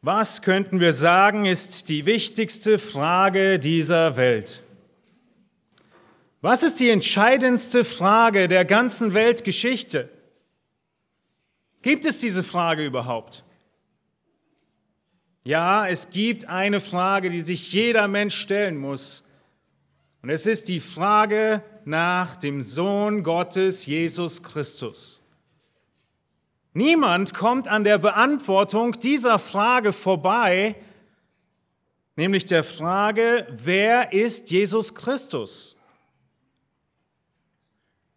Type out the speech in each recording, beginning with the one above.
Was könnten wir sagen, ist die wichtigste Frage dieser Welt? Was ist die entscheidendste Frage der ganzen Weltgeschichte? Gibt es diese Frage überhaupt? Ja, es gibt eine Frage, die sich jeder Mensch stellen muss. Und es ist die Frage nach dem Sohn Gottes, Jesus Christus. Niemand kommt an der Beantwortung dieser Frage vorbei, nämlich der Frage, wer ist Jesus Christus?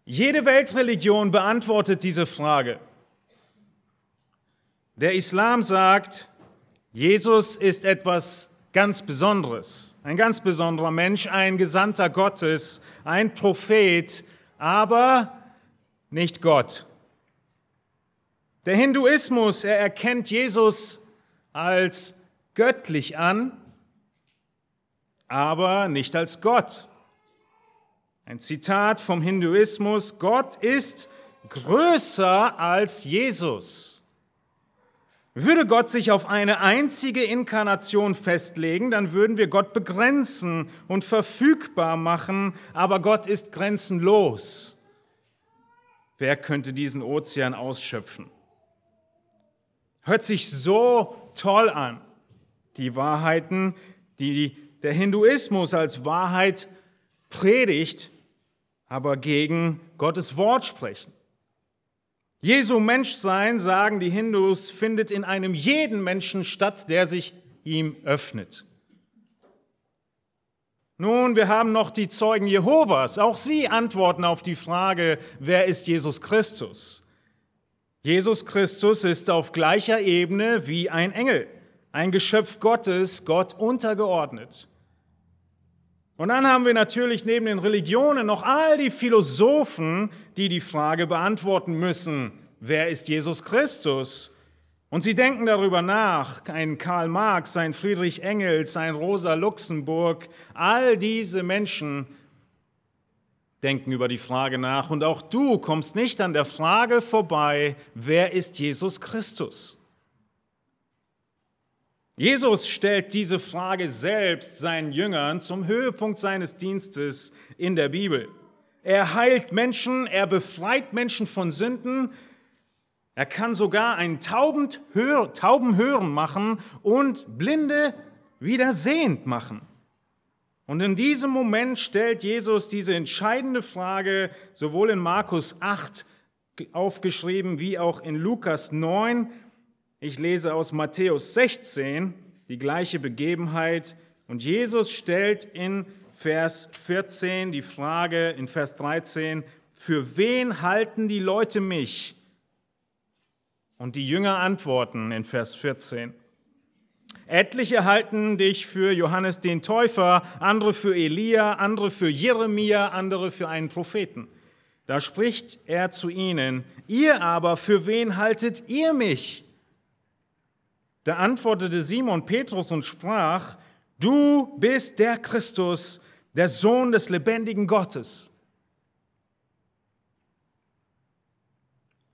Jede Weltreligion beantwortet diese Frage. Der Islam sagt, Jesus ist etwas ganz Besonderes, ein ganz besonderer Mensch, ein Gesandter Gottes, ein Prophet, aber nicht Gott. Der Hinduismus, er erkennt Jesus als göttlich an, aber nicht als Gott. Ein Zitat vom Hinduismus, Gott ist größer als Jesus. Würde Gott sich auf eine einzige Inkarnation festlegen, dann würden wir Gott begrenzen und verfügbar machen, aber Gott ist grenzenlos. Wer könnte diesen Ozean ausschöpfen? Hört sich so toll an. Die Wahrheiten, die der Hinduismus als Wahrheit predigt, aber gegen Gottes Wort sprechen. Jesu Menschsein, sagen die Hindus, findet in einem jeden Menschen statt, der sich ihm öffnet. Nun, wir haben noch die Zeugen Jehovas. Auch sie antworten auf die Frage, wer ist Jesus Christus? Jesus Christus ist auf gleicher Ebene wie ein Engel, ein Geschöpf Gottes, Gott untergeordnet. Und dann haben wir natürlich neben den Religionen noch all die Philosophen, die die Frage beantworten müssen, wer ist Jesus Christus? Und sie denken darüber nach, ein Karl Marx, ein Friedrich Engels, ein Rosa Luxemburg, all diese Menschen denken über die Frage nach. Und auch du kommst nicht an der Frage vorbei, wer ist Jesus Christus? Jesus stellt diese Frage selbst seinen Jüngern zum Höhepunkt seines Dienstes in der Bibel. Er heilt Menschen, er befreit Menschen von Sünden, er kann sogar einen Tauben hören machen und Blinde wieder sehend machen. Und in diesem Moment stellt Jesus diese entscheidende Frage, sowohl in Markus 8 aufgeschrieben wie auch in Lukas 9. Ich lese aus Matthäus 16 die gleiche Begebenheit. Und Jesus stellt in Vers 14 die Frage, in Vers 13, für wen halten die Leute mich? Und die Jünger antworten in Vers 14, Etliche halten dich für Johannes den Täufer, andere für Elia, andere für Jeremia, andere für einen Propheten. Da spricht er zu ihnen, ihr aber, für wen haltet ihr mich? Da antwortete Simon Petrus und sprach, du bist der Christus, der Sohn des lebendigen Gottes.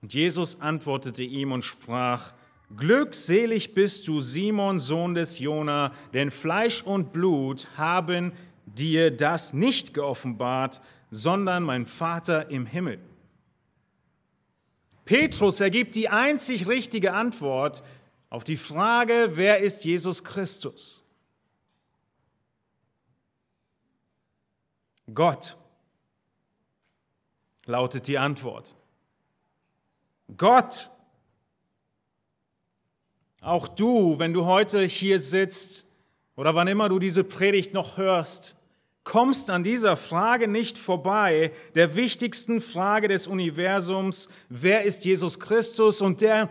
Und Jesus antwortete ihm und sprach, Glückselig bist du, Simon, Sohn des Jona, denn Fleisch und Blut haben dir das nicht geoffenbart, sondern mein Vater im Himmel. Petrus ergibt die einzig richtige Antwort auf die Frage, wer ist Jesus Christus? Gott lautet die Antwort. Gott auch du, wenn du heute hier sitzt oder wann immer du diese Predigt noch hörst, kommst an dieser Frage nicht vorbei, der wichtigsten Frage des Universums, wer ist Jesus Christus? Und der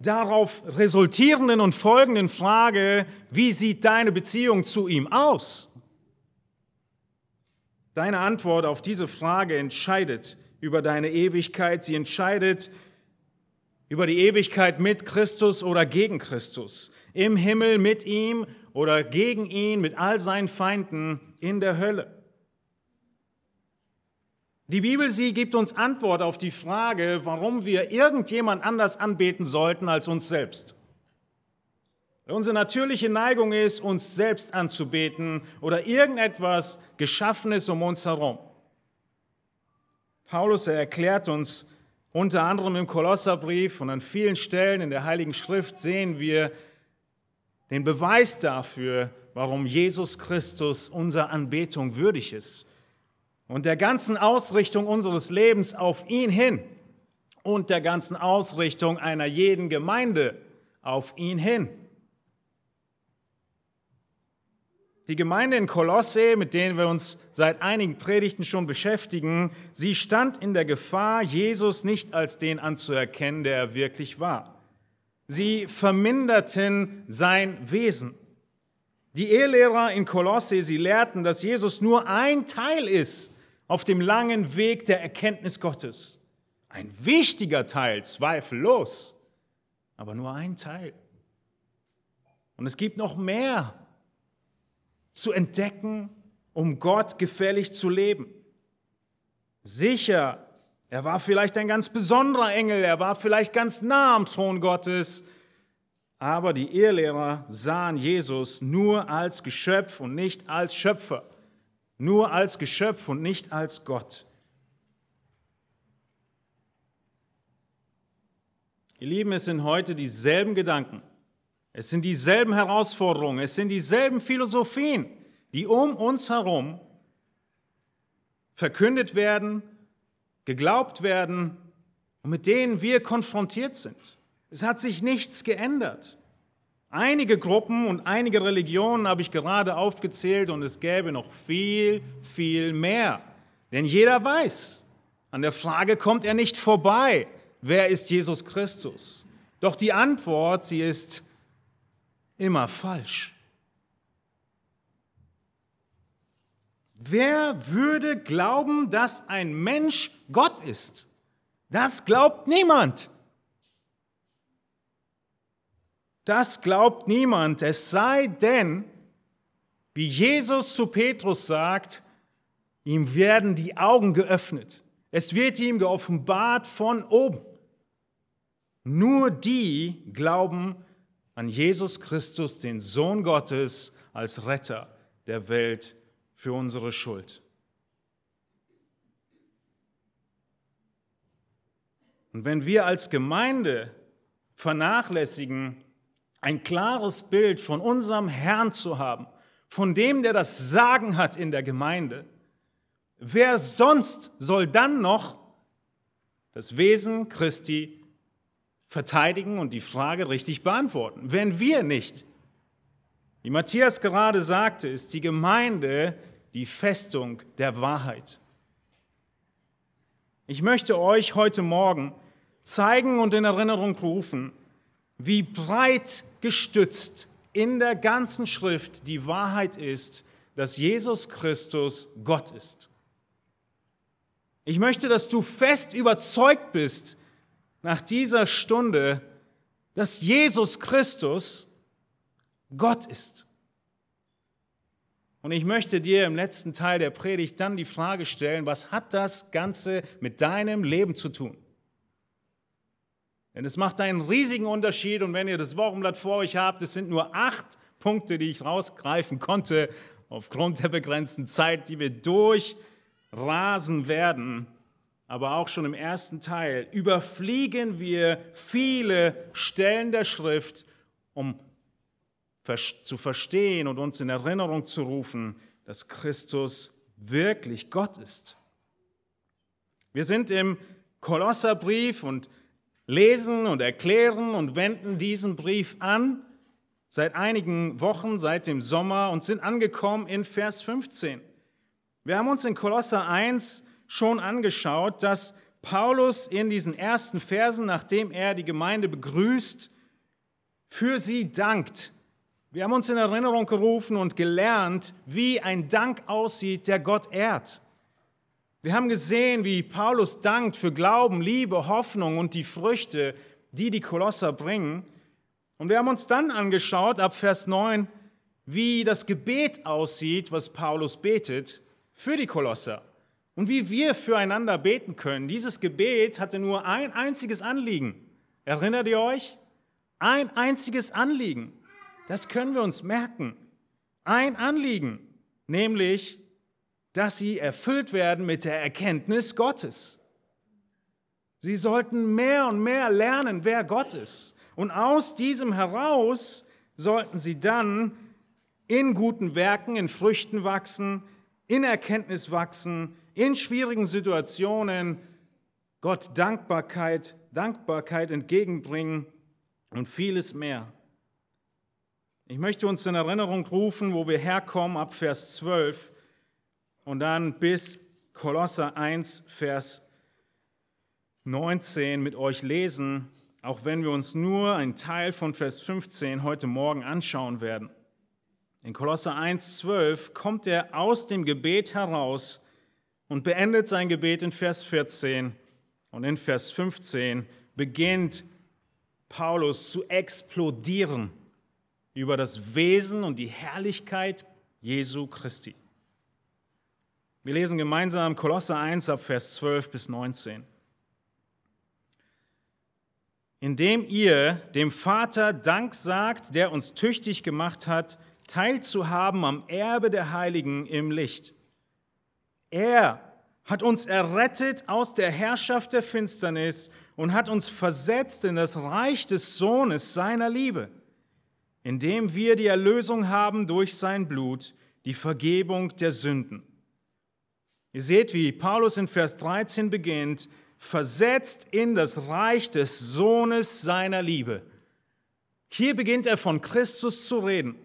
darauf resultierenden und folgenden Frage, wie sieht deine Beziehung zu ihm aus? Deine Antwort auf diese Frage entscheidet über deine Ewigkeit, sie entscheidet über die Ewigkeit mit Christus oder gegen Christus, im Himmel mit ihm oder gegen ihn, mit all seinen Feinden in der Hölle. Die Bibel, sie gibt uns Antwort auf die Frage, warum wir irgendjemand anders anbeten sollten als uns selbst. Unsere natürliche Neigung ist, uns selbst anzubeten oder irgendetwas Geschaffenes um uns herum. Paulus erklärt uns unter anderem im Kolosserbrief und an vielen Stellen in der Heiligen Schrift sehen wir den Beweis dafür, warum Jesus Christus unserer Anbetung würdig ist und der ganzen Ausrichtung unseres Lebens auf ihn hin und der ganzen Ausrichtung einer jeden Gemeinde auf ihn hin. Die Gemeinde in Kolosse, mit denen wir uns seit einigen Predigten schon beschäftigen, sie stand in der Gefahr, Jesus nicht als den anzuerkennen, der er wirklich war. Sie verminderten sein Wesen. Die Ehelehrer in Kolosse, sie lehrten, dass Jesus nur ein Teil ist auf dem langen Weg der Erkenntnis Gottes. Ein wichtiger Teil, zweifellos, aber nur ein Teil. Und es gibt noch mehr zu entdecken, um Gott gefällig zu leben. Sicher, er war vielleicht ein ganz besonderer Engel, er war vielleicht ganz nah am Thron Gottes, aber die Ehelehrer sahen Jesus nur als Geschöpf und nicht als Schöpfer, nur als Geschöpf und nicht als Gott. Ihr Lieben, es sind heute dieselben Gedanken, es sind dieselben Herausforderungen, es sind dieselben Philosophien, die um uns herum verkündet werden, geglaubt werden und mit denen wir konfrontiert sind. Es hat sich nichts geändert. Einige Gruppen und einige Religionen habe ich gerade aufgezählt und es gäbe noch viel, viel mehr. Denn jeder weiß, an der Frage kommt er nicht vorbei, wer ist Jesus Christus? Doch die Antwort, sie ist immer falsch. Wer würde glauben, dass ein Mensch Gott ist? Das glaubt niemand. Das glaubt niemand, es sei denn, wie Jesus zu Petrus sagt, ihm werden die Augen geöffnet. Es wird ihm geoffenbart von oben. Nur die glauben an Jesus Christus, den Sohn Gottes, als Retter der Welt für unsere Schuld. Und wenn wir als Gemeinde vernachlässigen, ein klares Bild von unserem Herrn zu haben, von dem, der das Sagen hat in der Gemeinde, wer sonst soll dann noch das Wesen Christi verteidigen und die Frage richtig beantworten. Wenn wir nicht, wie Matthias gerade sagte, ist die Gemeinde die Festung der Wahrheit. Ich möchte euch heute Morgen zeigen und in Erinnerung rufen, wie breit gestützt in der ganzen Schrift die Wahrheit ist, dass Jesus Christus Gott ist. Ich möchte, dass du fest überzeugt bist, nach dieser Stunde, dass Jesus Christus Gott ist. Und ich möchte dir im letzten Teil der Predigt dann die Frage stellen, was hat das Ganze mit deinem Leben zu tun? Denn es macht einen riesigen Unterschied und wenn ihr das Wochenblatt vor euch habt, es sind nur acht Punkte, die ich rausgreifen konnte, aufgrund der begrenzten Zeit, die wir durchrasen werden aber auch schon im ersten Teil, überfliegen wir viele Stellen der Schrift, um zu verstehen und uns in Erinnerung zu rufen, dass Christus wirklich Gott ist. Wir sind im Kolosserbrief und lesen und erklären und wenden diesen Brief an seit einigen Wochen, seit dem Sommer und sind angekommen in Vers 15. Wir haben uns in Kolosser 1 schon angeschaut, dass Paulus in diesen ersten Versen, nachdem er die Gemeinde begrüßt, für sie dankt. Wir haben uns in Erinnerung gerufen und gelernt, wie ein Dank aussieht, der Gott ehrt. Wir haben gesehen, wie Paulus dankt für Glauben, Liebe, Hoffnung und die Früchte, die die Kolosser bringen. Und wir haben uns dann angeschaut, ab Vers 9, wie das Gebet aussieht, was Paulus betet für die Kolosser und wie wir füreinander beten können. Dieses Gebet hatte nur ein einziges Anliegen. Erinnert ihr euch? Ein einziges Anliegen. Das können wir uns merken. Ein Anliegen, nämlich, dass sie erfüllt werden mit der Erkenntnis Gottes. Sie sollten mehr und mehr lernen, wer Gott ist. Und aus diesem heraus sollten sie dann in guten Werken, in Früchten wachsen, in Erkenntnis wachsen, in schwierigen Situationen Gott Dankbarkeit, Dankbarkeit entgegenbringen und vieles mehr. Ich möchte uns in Erinnerung rufen, wo wir herkommen, ab Vers 12 und dann bis Kolosser 1, Vers 19 mit euch lesen, auch wenn wir uns nur einen Teil von Vers 15 heute Morgen anschauen werden. In Kolosser 1, 12 kommt er aus dem Gebet heraus und beendet sein Gebet in Vers 14 und in Vers 15 beginnt Paulus zu explodieren über das Wesen und die Herrlichkeit Jesu Christi. Wir lesen gemeinsam Kolosser 1 ab Vers 12 bis 19. Indem ihr dem Vater Dank sagt, der uns tüchtig gemacht hat, teilzuhaben am Erbe der Heiligen im Licht. Er hat uns errettet aus der Herrschaft der Finsternis und hat uns versetzt in das Reich des Sohnes seiner Liebe, indem wir die Erlösung haben durch sein Blut, die Vergebung der Sünden. Ihr seht, wie Paulus in Vers 13 beginnt, versetzt in das Reich des Sohnes seiner Liebe. Hier beginnt er von Christus zu reden.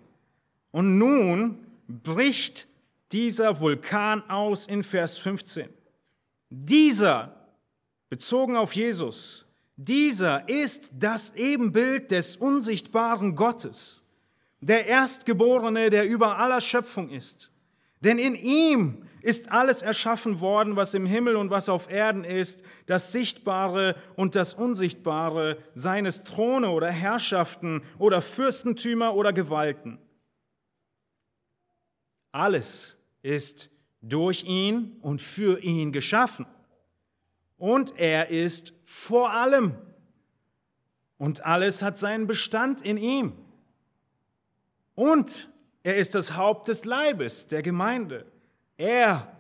Und nun bricht dieser Vulkan aus in Vers 15. Dieser, bezogen auf Jesus, dieser ist das Ebenbild des unsichtbaren Gottes, der Erstgeborene, der über aller Schöpfung ist. Denn in ihm ist alles erschaffen worden, was im Himmel und was auf Erden ist, das Sichtbare und das Unsichtbare, seines Throne oder Herrschaften oder Fürstentümer oder Gewalten. Alles ist durch ihn und für ihn geschaffen. Und er ist vor allem. Und alles hat seinen Bestand in ihm. Und er ist das Haupt des Leibes, der Gemeinde. Er,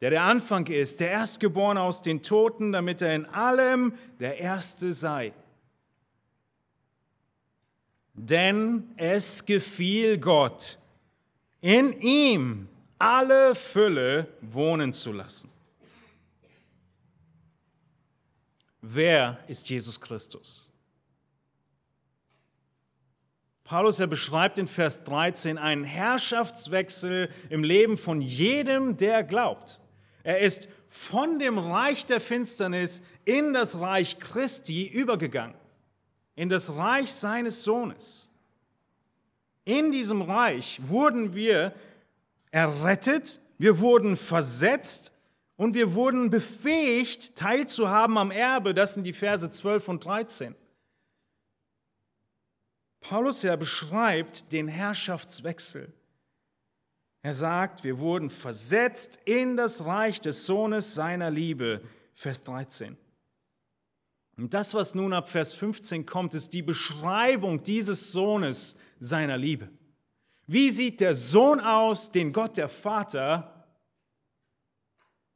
der der Anfang ist, der Erstgeborene aus den Toten, damit er in allem der Erste sei. Denn es gefiel Gott, in ihm alle Fülle wohnen zu lassen. Wer ist Jesus Christus? Paulus, er beschreibt in Vers 13 einen Herrschaftswechsel im Leben von jedem, der glaubt. Er ist von dem Reich der Finsternis in das Reich Christi übergegangen, in das Reich seines Sohnes. In diesem Reich wurden wir errettet, wir wurden versetzt und wir wurden befähigt, teilzuhaben am Erbe. Das sind die Verse 12 und 13. Paulus ja beschreibt den Herrschaftswechsel. Er sagt, wir wurden versetzt in das Reich des Sohnes seiner Liebe. Vers 13. Und das, was nun ab Vers 15 kommt, ist die Beschreibung dieses Sohnes seiner Liebe. Wie sieht der Sohn aus, den Gott der Vater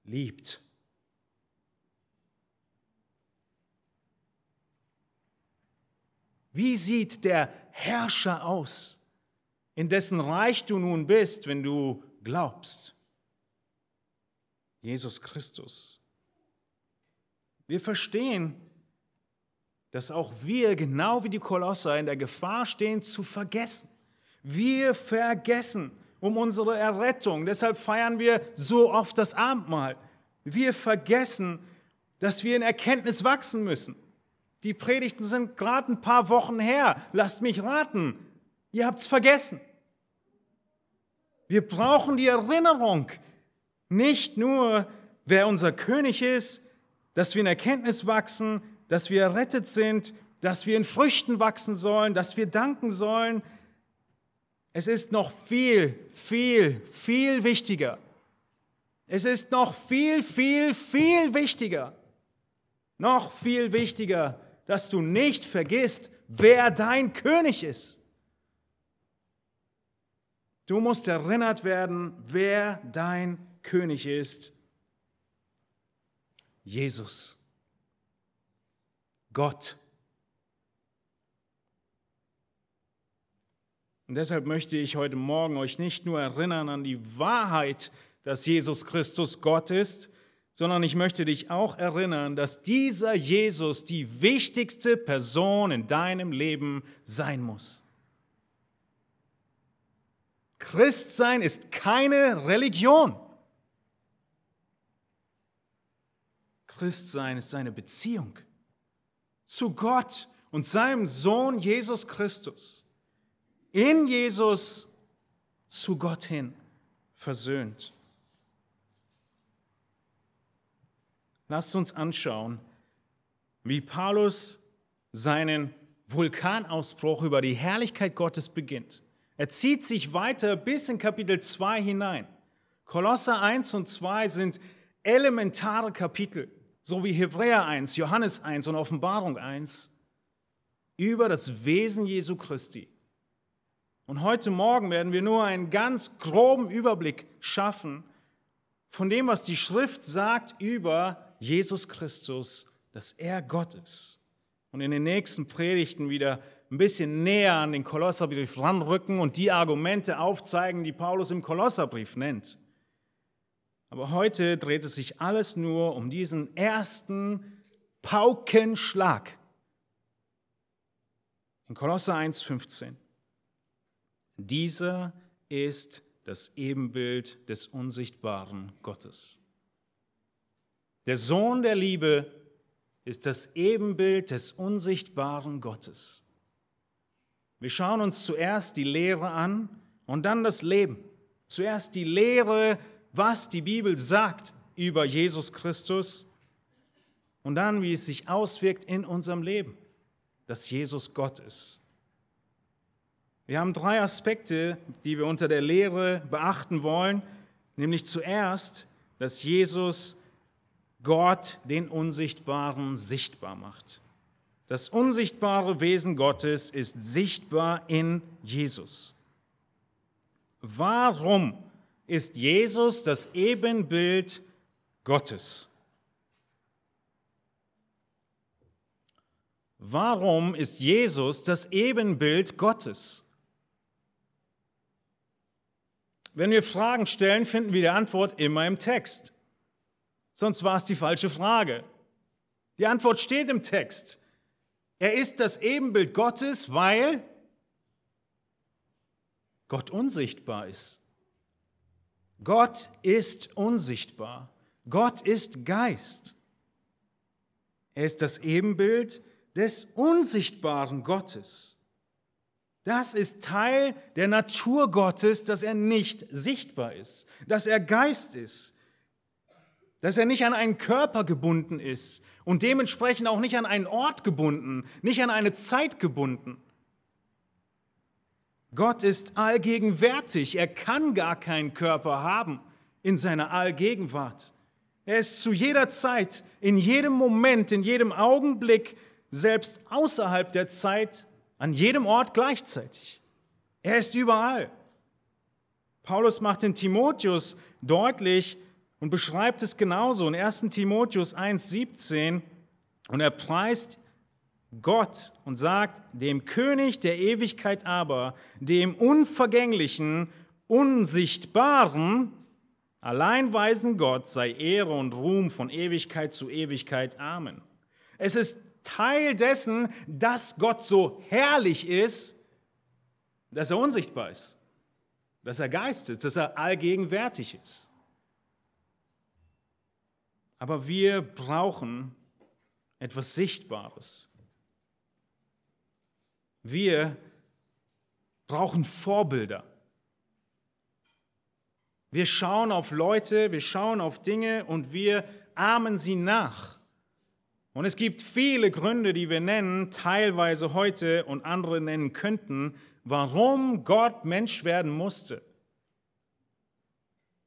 liebt? Wie sieht der Herrscher aus, in dessen Reich du nun bist, wenn du glaubst? Jesus Christus. Wir verstehen, dass auch wir, genau wie die Kolosser, in der Gefahr stehen, zu vergessen. Wir vergessen um unsere Errettung. Deshalb feiern wir so oft das Abendmahl. Wir vergessen, dass wir in Erkenntnis wachsen müssen. Die Predigten sind gerade ein paar Wochen her. Lasst mich raten. Ihr habt es vergessen. Wir brauchen die Erinnerung. Nicht nur, wer unser König ist, dass wir in Erkenntnis wachsen, dass wir errettet sind, dass wir in Früchten wachsen sollen, dass wir danken sollen. Es ist noch viel, viel, viel wichtiger. Es ist noch viel, viel, viel wichtiger. Noch viel wichtiger, dass du nicht vergisst, wer dein König ist. Du musst erinnert werden, wer dein König ist. Jesus. Gott. Und deshalb möchte ich heute Morgen euch nicht nur erinnern an die Wahrheit, dass Jesus Christus Gott ist, sondern ich möchte dich auch erinnern, dass dieser Jesus die wichtigste Person in deinem Leben sein muss. Christsein ist keine Religion. Christsein ist eine Beziehung zu Gott und seinem Sohn Jesus Christus. In Jesus zu Gott hin versöhnt. Lasst uns anschauen, wie Paulus seinen Vulkanausbruch über die Herrlichkeit Gottes beginnt. Er zieht sich weiter bis in Kapitel 2 hinein. Kolosser 1 und 2 sind elementare Kapitel, so wie Hebräer 1, Johannes 1 und Offenbarung 1, über das Wesen Jesu Christi. Und heute Morgen werden wir nur einen ganz groben Überblick schaffen von dem, was die Schrift sagt über Jesus Christus, dass er Gott ist. Und in den nächsten Predigten wieder ein bisschen näher an den Kolosserbrief ranrücken und die Argumente aufzeigen, die Paulus im Kolosserbrief nennt. Aber heute dreht es sich alles nur um diesen ersten Paukenschlag. In Kolosser 1,15. Dieser ist das Ebenbild des unsichtbaren Gottes. Der Sohn der Liebe ist das Ebenbild des unsichtbaren Gottes. Wir schauen uns zuerst die Lehre an und dann das Leben. Zuerst die Lehre, was die Bibel sagt über Jesus Christus und dann, wie es sich auswirkt in unserem Leben, dass Jesus Gott ist. Wir haben drei Aspekte, die wir unter der Lehre beachten wollen, nämlich zuerst, dass Jesus Gott den Unsichtbaren sichtbar macht. Das unsichtbare Wesen Gottes ist sichtbar in Jesus. Warum ist Jesus das Ebenbild Gottes? Warum ist Jesus das Ebenbild Gottes? Wenn wir Fragen stellen, finden wir die Antwort immer im Text sonst war es die falsche Frage. Die Antwort steht im Text. Er ist das Ebenbild Gottes, weil Gott unsichtbar ist. Gott ist unsichtbar. Gott ist Geist. Er ist das Ebenbild des unsichtbaren Gottes. Das ist Teil der Natur Gottes, dass er nicht sichtbar ist, dass er Geist ist, dass er nicht an einen Körper gebunden ist und dementsprechend auch nicht an einen Ort gebunden, nicht an eine Zeit gebunden. Gott ist allgegenwärtig, er kann gar keinen Körper haben in seiner Allgegenwart. Er ist zu jeder Zeit, in jedem Moment, in jedem Augenblick, selbst außerhalb der Zeit, an jedem Ort gleichzeitig. Er ist überall. Paulus macht in Timotheus deutlich, und beschreibt es genauso in 1 Timotheus 1,17 und er preist Gott und sagt, dem König der Ewigkeit aber, dem unvergänglichen, unsichtbaren, alleinweisen Gott sei Ehre und Ruhm von Ewigkeit zu Ewigkeit. Amen. Es ist Teil dessen, dass Gott so herrlich ist, dass er unsichtbar ist, dass er Geist ist, dass er allgegenwärtig ist. Aber wir brauchen etwas Sichtbares. Wir brauchen Vorbilder. Wir schauen auf Leute, wir schauen auf Dinge und wir ahmen sie nach. Und es gibt viele Gründe, die wir nennen, teilweise heute und andere nennen könnten, warum Gott Mensch werden musste.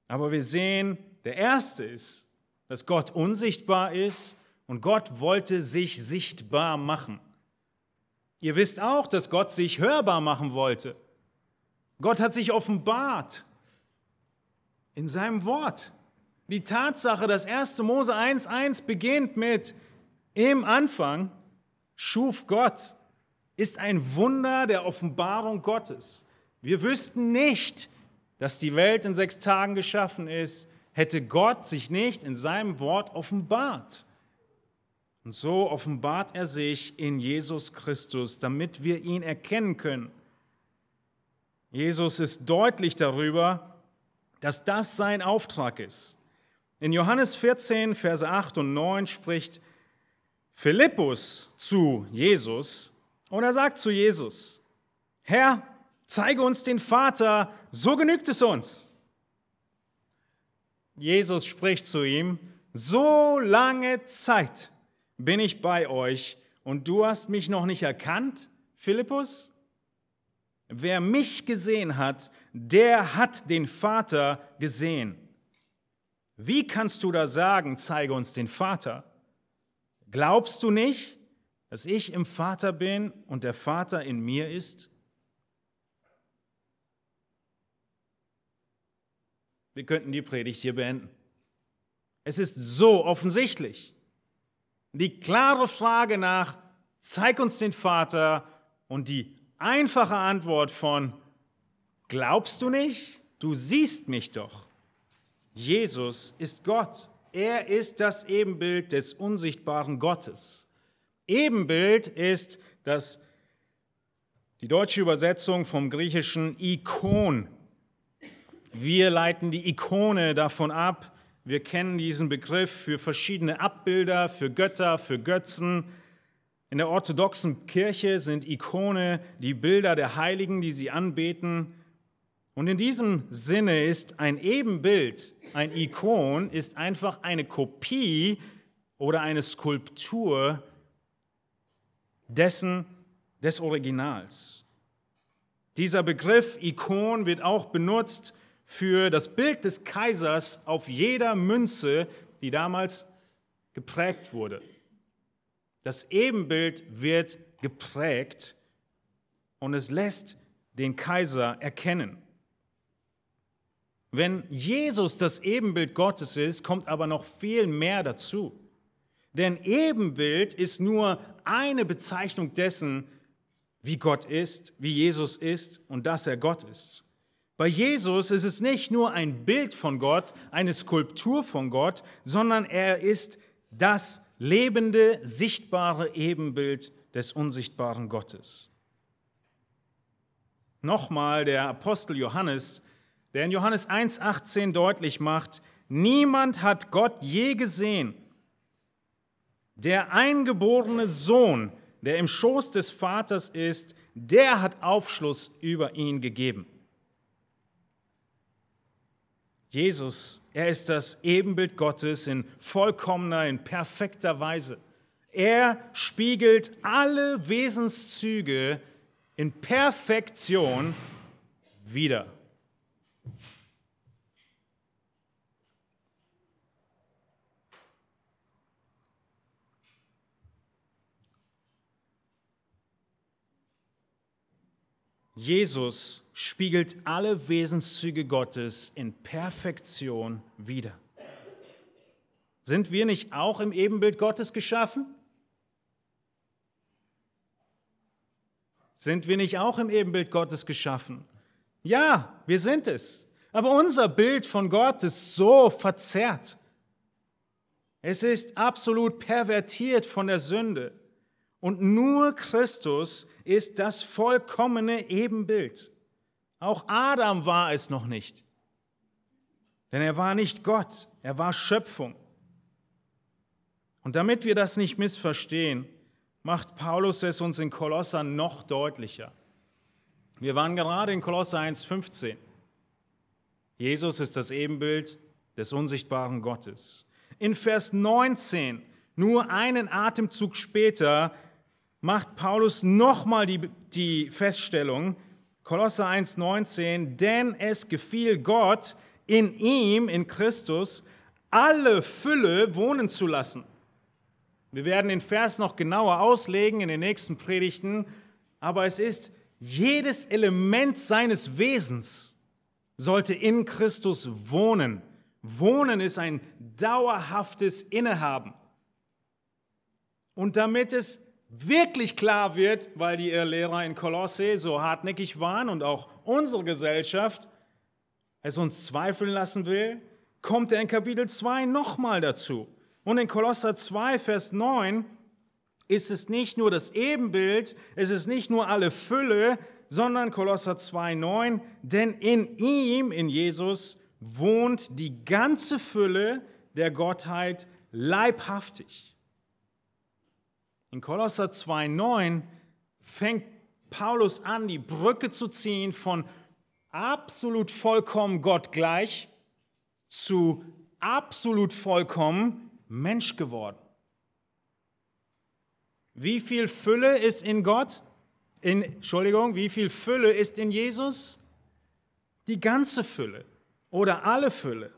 Aber wir sehen, der erste ist, dass Gott unsichtbar ist und Gott wollte sich sichtbar machen. Ihr wisst auch, dass Gott sich hörbar machen wollte. Gott hat sich offenbart in seinem Wort. Die Tatsache, dass 1. Mose 1.1 beginnt mit im Anfang schuf Gott, ist ein Wunder der Offenbarung Gottes. Wir wüssten nicht, dass die Welt in sechs Tagen geschaffen ist, hätte Gott sich nicht in seinem Wort offenbart. Und so offenbart er sich in Jesus Christus, damit wir ihn erkennen können. Jesus ist deutlich darüber, dass das sein Auftrag ist. In Johannes 14, Verse 8 und 9 spricht Philippus zu Jesus und er sagt zu Jesus, Herr, zeige uns den Vater, so genügt es uns. Jesus spricht zu ihm, so lange Zeit bin ich bei euch und du hast mich noch nicht erkannt, Philippus? Wer mich gesehen hat, der hat den Vater gesehen. Wie kannst du da sagen, zeige uns den Vater? Glaubst du nicht, dass ich im Vater bin und der Vater in mir ist? Wir könnten die Predigt hier beenden. Es ist so offensichtlich. Die klare Frage nach, zeig uns den Vater und die einfache Antwort von, glaubst du nicht? Du siehst mich doch. Jesus ist Gott. Er ist das Ebenbild des unsichtbaren Gottes. Ebenbild ist das, die deutsche Übersetzung vom griechischen Ikon. Wir leiten die Ikone davon ab. Wir kennen diesen Begriff für verschiedene Abbilder, für Götter, für Götzen. In der orthodoxen Kirche sind Ikone die Bilder der Heiligen, die sie anbeten. Und in diesem Sinne ist ein Ebenbild, ein Ikon, ist einfach eine Kopie oder eine Skulptur dessen, des Originals. Dieser Begriff Ikon wird auch benutzt für das Bild des Kaisers auf jeder Münze, die damals geprägt wurde. Das Ebenbild wird geprägt und es lässt den Kaiser erkennen. Wenn Jesus das Ebenbild Gottes ist, kommt aber noch viel mehr dazu. Denn Ebenbild ist nur eine Bezeichnung dessen, wie Gott ist, wie Jesus ist und dass er Gott ist. Bei Jesus ist es nicht nur ein Bild von Gott, eine Skulptur von Gott, sondern er ist das lebende, sichtbare Ebenbild des unsichtbaren Gottes. Nochmal der Apostel Johannes der in Johannes 1.18 deutlich macht, niemand hat Gott je gesehen. Der eingeborene Sohn, der im Schoß des Vaters ist, der hat Aufschluss über ihn gegeben. Jesus, er ist das Ebenbild Gottes in vollkommener, in perfekter Weise. Er spiegelt alle Wesenszüge in Perfektion wider. Jesus spiegelt alle Wesenszüge Gottes in Perfektion wider. Sind wir nicht auch im Ebenbild Gottes geschaffen? Sind wir nicht auch im Ebenbild Gottes geschaffen? Ja, wir sind es. Aber unser Bild von Gott ist so verzerrt. Es ist absolut pervertiert von der Sünde. Und nur Christus ist das vollkommene Ebenbild. Auch Adam war es noch nicht. Denn er war nicht Gott, er war Schöpfung. Und damit wir das nicht missverstehen, macht Paulus es uns in Kolosser noch deutlicher. Wir waren gerade in Kolosser 1,15. Jesus ist das Ebenbild des unsichtbaren Gottes. In Vers 19, nur einen Atemzug später, macht Paulus nochmal die, die Feststellung, Kolosser 1,19, denn es gefiel Gott, in ihm, in Christus, alle Fülle wohnen zu lassen. Wir werden den Vers noch genauer auslegen in den nächsten Predigten, aber es ist Jedes Element seines Wesens sollte in Christus wohnen. Wohnen ist ein dauerhaftes Innehaben. Und damit es wirklich klar wird, weil die Lehrer in Kolosse so hartnäckig waren und auch unsere Gesellschaft es uns zweifeln lassen will, kommt er in Kapitel 2 nochmal dazu. Und in Kolosser 2, Vers 9 ist es nicht nur das Ebenbild, es ist nicht nur alle Fülle, sondern Kolosser 2, 9, denn in ihm, in Jesus, wohnt die ganze Fülle der Gottheit leibhaftig. In Kolosser 2,9 fängt Paulus an, die Brücke zu ziehen von absolut vollkommen Gott gleich zu absolut vollkommen Mensch geworden. Wie viel Fülle ist in Gott? In, Entschuldigung, wie viel Fülle ist in Jesus? Die ganze Fülle oder alle Fülle.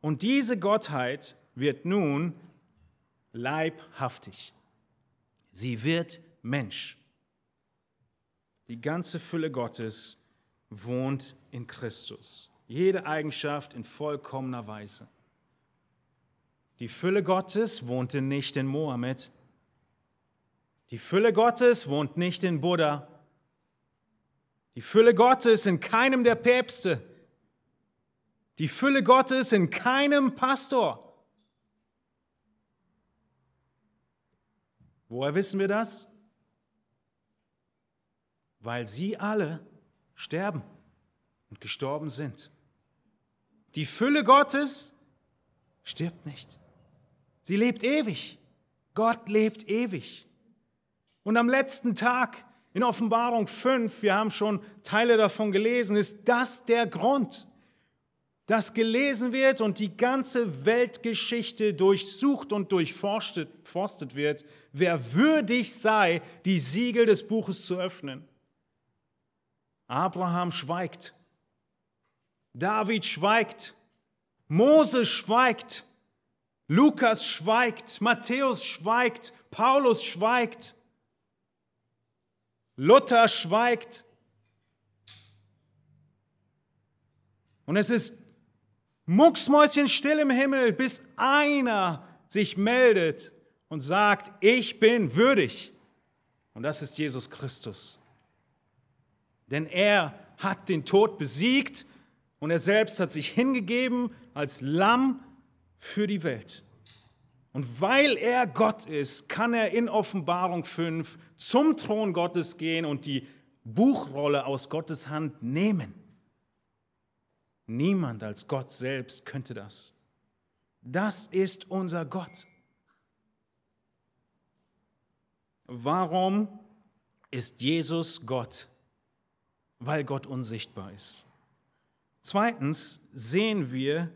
Und diese Gottheit wird nun leibhaftig. Sie wird Mensch. Die ganze Fülle Gottes wohnt in Christus. Jede Eigenschaft in vollkommener Weise. Die Fülle Gottes wohnte nicht in Mohammed. Die Fülle Gottes wohnt nicht in Buddha. Die Fülle Gottes in keinem der Päpste. Die Fülle Gottes in keinem Pastor. Woher wissen wir das? Weil sie alle sterben und gestorben sind. Die Fülle Gottes stirbt nicht. Sie lebt ewig. Gott lebt ewig. Und am letzten Tag in Offenbarung 5, wir haben schon Teile davon gelesen, ist das der Grund, das gelesen wird und die ganze Weltgeschichte durchsucht und durchforstet wird, wer würdig sei, die Siegel des Buches zu öffnen. Abraham schweigt, David schweigt, Mose schweigt, Lukas schweigt, Matthäus schweigt, Paulus schweigt, Luther schweigt. Und es ist mucksmäuschen still im Himmel, bis einer sich meldet und sagt, ich bin würdig. Und das ist Jesus Christus. Denn er hat den Tod besiegt und er selbst hat sich hingegeben als Lamm für die Welt. Und weil er Gott ist, kann er in Offenbarung 5 zum Thron Gottes gehen und die Buchrolle aus Gottes Hand nehmen. Niemand als Gott selbst könnte das. Das ist unser Gott. Warum ist Jesus Gott? Weil Gott unsichtbar ist. Zweitens sehen wir,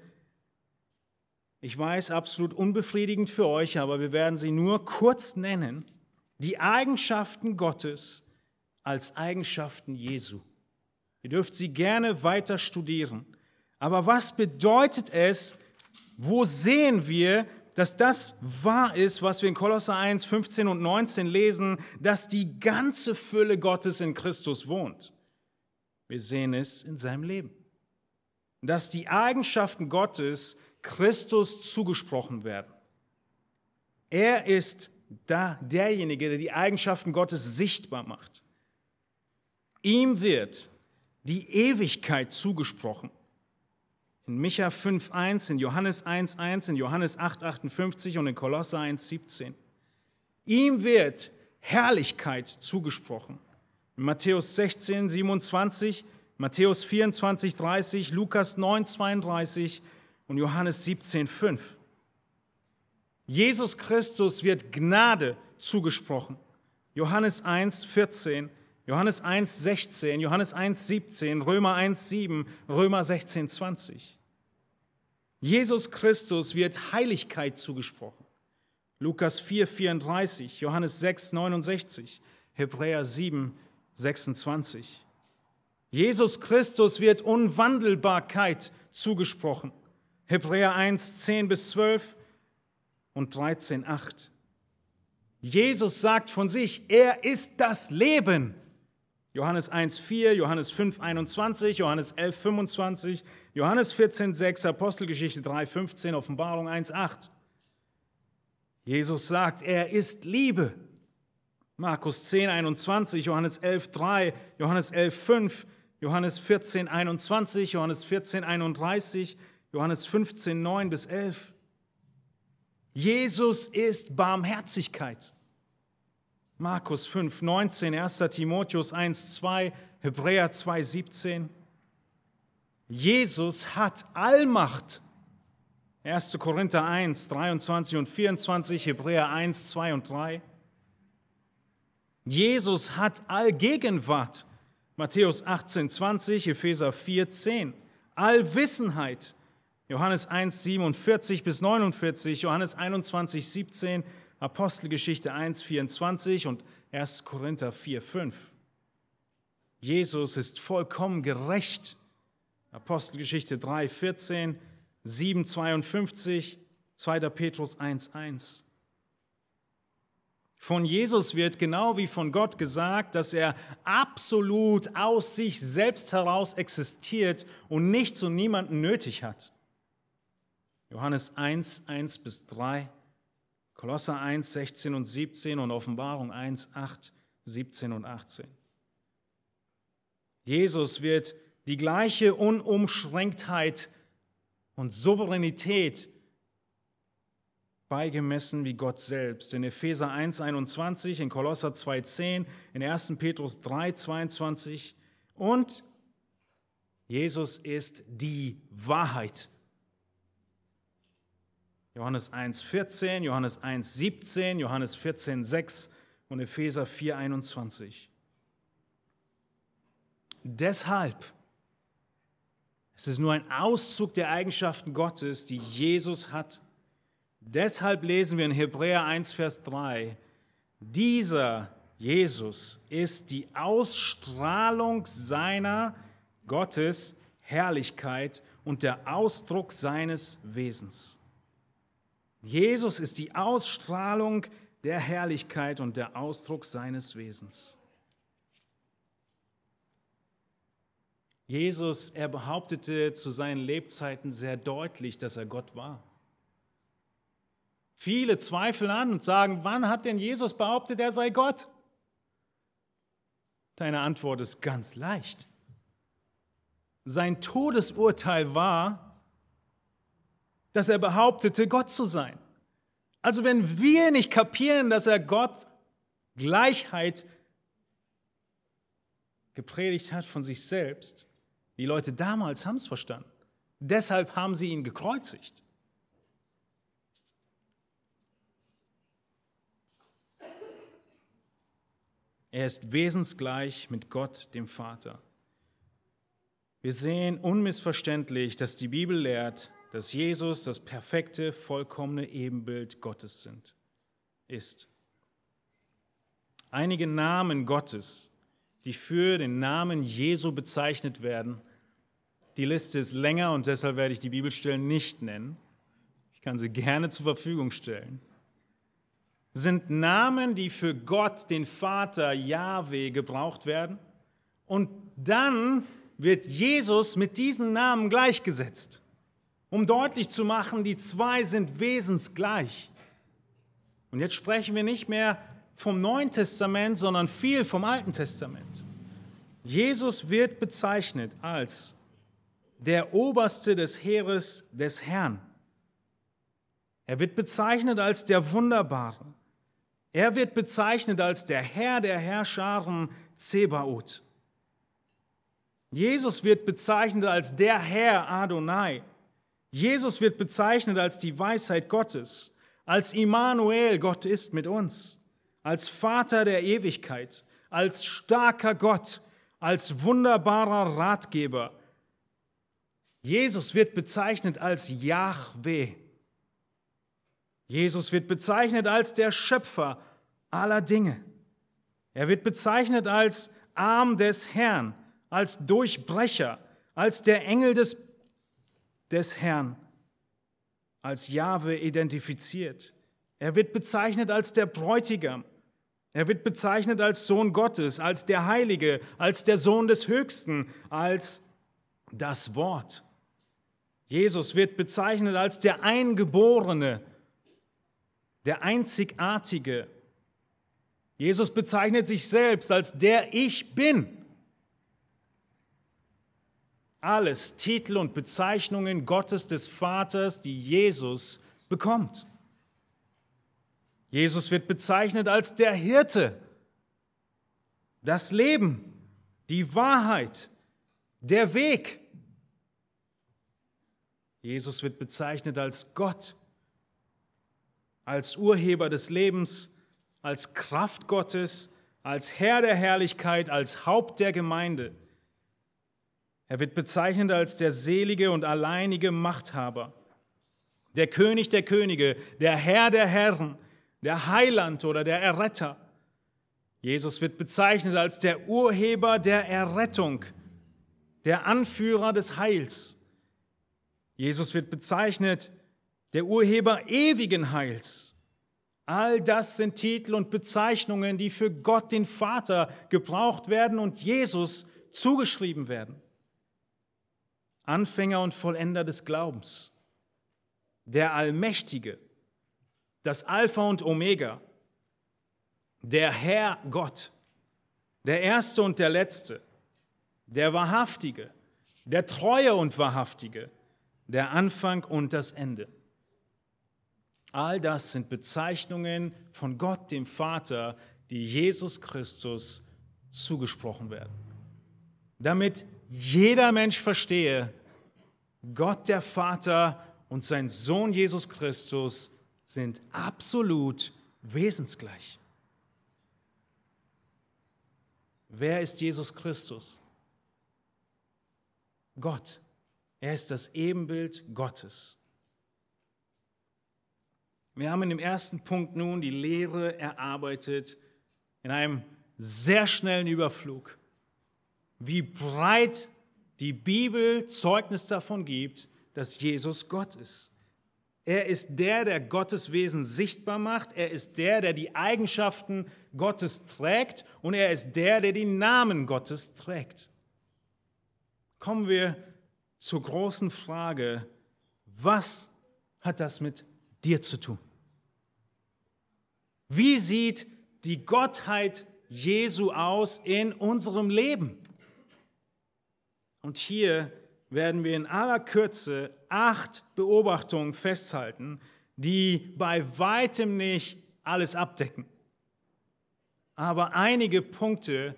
ich weiß, absolut unbefriedigend für euch, aber wir werden sie nur kurz nennen, die Eigenschaften Gottes als Eigenschaften Jesu. Ihr dürft sie gerne weiter studieren. Aber was bedeutet es, wo sehen wir, dass das wahr ist, was wir in Kolosser 1, 15 und 19 lesen, dass die ganze Fülle Gottes in Christus wohnt? Wir sehen es in seinem Leben. Dass die Eigenschaften Gottes Christus zugesprochen werden. Er ist da derjenige, der die Eigenschaften Gottes sichtbar macht. Ihm wird die Ewigkeit zugesprochen. In Micha 5,1, in Johannes 1,1, in Johannes 8,58 und in Kolosser 1,17. Ihm wird Herrlichkeit zugesprochen. In Matthäus 16, 27, Matthäus 24, 30, Lukas 9, 32 und Johannes 17, 5. Jesus Christus wird Gnade zugesprochen. Johannes 1, 14, Johannes 1, 16, Johannes 1, 17, Römer 1, 7, Römer 16, 20. Jesus Christus wird Heiligkeit zugesprochen. Lukas 4, 34, Johannes 6, 69, Hebräer 7, 26. Jesus Christus wird Unwandelbarkeit zugesprochen. Hebräer 1, 10 bis 12 und 13, 8. Jesus sagt von sich, er ist das Leben. Johannes 1,4, Johannes 5,21, Johannes 11,25, Johannes 14,6, Apostelgeschichte 3,15, Offenbarung 1,8. Jesus sagt, er ist Liebe. Markus 10, 21, Johannes 11, 3, Johannes 11, 5, Johannes 14, 21, Johannes 14, 31, Johannes 15, 9 bis 11. Jesus ist Barmherzigkeit. Markus 5, 19, 1. Timotheus 1, 2, Hebräer 2, 17. Jesus hat Allmacht. 1. Korinther 1, 23 und 24, Hebräer 1, 2 und 3. Jesus hat Allgegenwart. Matthäus 18, 20, Epheser 4, 10. Allwissenheit. Johannes 1, 47 bis 49, Johannes 21, 17, Apostelgeschichte 1, 24 und 1. Korinther 4, 5. Jesus ist vollkommen gerecht. Apostelgeschichte 3, 14, 7, 52, 2. Petrus 1, 1. Von Jesus wird genau wie von Gott gesagt, dass er absolut aus sich selbst heraus existiert und nichts und niemanden nötig hat. Johannes 1, 1 bis 3, Kolosser 1, 16 und 17 und Offenbarung 1, 8, 17 und 18. Jesus wird die gleiche Unumschränktheit und Souveränität beigemessen wie Gott selbst. In Epheser 1, 21, in Kolosser 2, 10, in 1. Petrus 3, 22 und Jesus ist die Wahrheit. Johannes 1, 14, Johannes 1, 17, Johannes 14, 6 und Epheser 4, 21. Deshalb, es ist nur ein Auszug der Eigenschaften Gottes, die Jesus hat Deshalb lesen wir in Hebräer 1, Vers 3, dieser Jesus ist die Ausstrahlung seiner Gottes Herrlichkeit und der Ausdruck seines Wesens. Jesus ist die Ausstrahlung der Herrlichkeit und der Ausdruck seines Wesens. Jesus, er behauptete zu seinen Lebzeiten sehr deutlich, dass er Gott war. Viele zweifeln an und sagen, wann hat denn Jesus behauptet, er sei Gott? Deine Antwort ist ganz leicht. Sein Todesurteil war, dass er behauptete, Gott zu sein. Also wenn wir nicht kapieren, dass er Gott Gleichheit gepredigt hat von sich selbst, die Leute damals haben es verstanden. Deshalb haben sie ihn gekreuzigt. Er ist wesensgleich mit Gott, dem Vater. Wir sehen unmissverständlich, dass die Bibel lehrt, dass Jesus das perfekte, vollkommene Ebenbild Gottes sind, ist. Einige Namen Gottes, die für den Namen Jesu bezeichnet werden, die Liste ist länger und deshalb werde ich die Bibelstellen nicht nennen. Ich kann sie gerne zur Verfügung stellen sind Namen, die für Gott, den Vater Yahweh, gebraucht werden. Und dann wird Jesus mit diesen Namen gleichgesetzt, um deutlich zu machen, die zwei sind wesensgleich. Und jetzt sprechen wir nicht mehr vom Neuen Testament, sondern viel vom Alten Testament. Jesus wird bezeichnet als der Oberste des Heeres des Herrn. Er wird bezeichnet als der Wunderbare, er wird bezeichnet als der Herr der Herrscharen Zebaoth. Jesus wird bezeichnet als der Herr Adonai. Jesus wird bezeichnet als die Weisheit Gottes, als Immanuel, Gott ist mit uns, als Vater der Ewigkeit, als starker Gott, als wunderbarer Ratgeber. Jesus wird bezeichnet als Yahweh. Jesus wird bezeichnet als der Schöpfer aller Dinge. Er wird bezeichnet als Arm des Herrn, als Durchbrecher, als der Engel des, des Herrn, als Jahwe identifiziert. Er wird bezeichnet als der Bräutigam, Er wird bezeichnet als Sohn Gottes, als der Heilige, als der Sohn des Höchsten, als das Wort. Jesus wird bezeichnet als der Eingeborene, der Einzigartige. Jesus bezeichnet sich selbst als der Ich bin. Alles Titel und Bezeichnungen Gottes des Vaters, die Jesus bekommt. Jesus wird bezeichnet als der Hirte, das Leben, die Wahrheit, der Weg. Jesus wird bezeichnet als Gott, als Urheber des Lebens, als Kraft Gottes, als Herr der Herrlichkeit, als Haupt der Gemeinde. Er wird bezeichnet als der selige und alleinige Machthaber, der König der Könige, der Herr der Herren, der Heiland oder der Erretter. Jesus wird bezeichnet als der Urheber der Errettung, der Anführer des Heils. Jesus wird bezeichnet der Urheber ewigen Heils. All das sind Titel und Bezeichnungen, die für Gott den Vater gebraucht werden und Jesus zugeschrieben werden. Anfänger und Vollender des Glaubens, der Allmächtige, das Alpha und Omega, der Herr Gott, der Erste und der Letzte, der Wahrhaftige, der Treue und Wahrhaftige, der Anfang und das Ende. All das sind Bezeichnungen von Gott, dem Vater, die Jesus Christus zugesprochen werden. Damit jeder Mensch verstehe, Gott der Vater und sein Sohn Jesus Christus sind absolut wesensgleich. Wer ist Jesus Christus? Gott. Er ist das Ebenbild Gottes. Wir haben in dem ersten Punkt nun die Lehre erarbeitet in einem sehr schnellen Überflug, wie breit die Bibel Zeugnis davon gibt, dass Jesus Gott ist. Er ist der, der Gottes Wesen sichtbar macht. Er ist der, der die Eigenschaften Gottes trägt. Und er ist der, der die Namen Gottes trägt. Kommen wir zur großen Frage, was hat das mit dir zu tun? Wie sieht die Gottheit Jesu aus in unserem Leben? Und hier werden wir in aller Kürze acht Beobachtungen festhalten, die bei weitem nicht alles abdecken. Aber einige Punkte,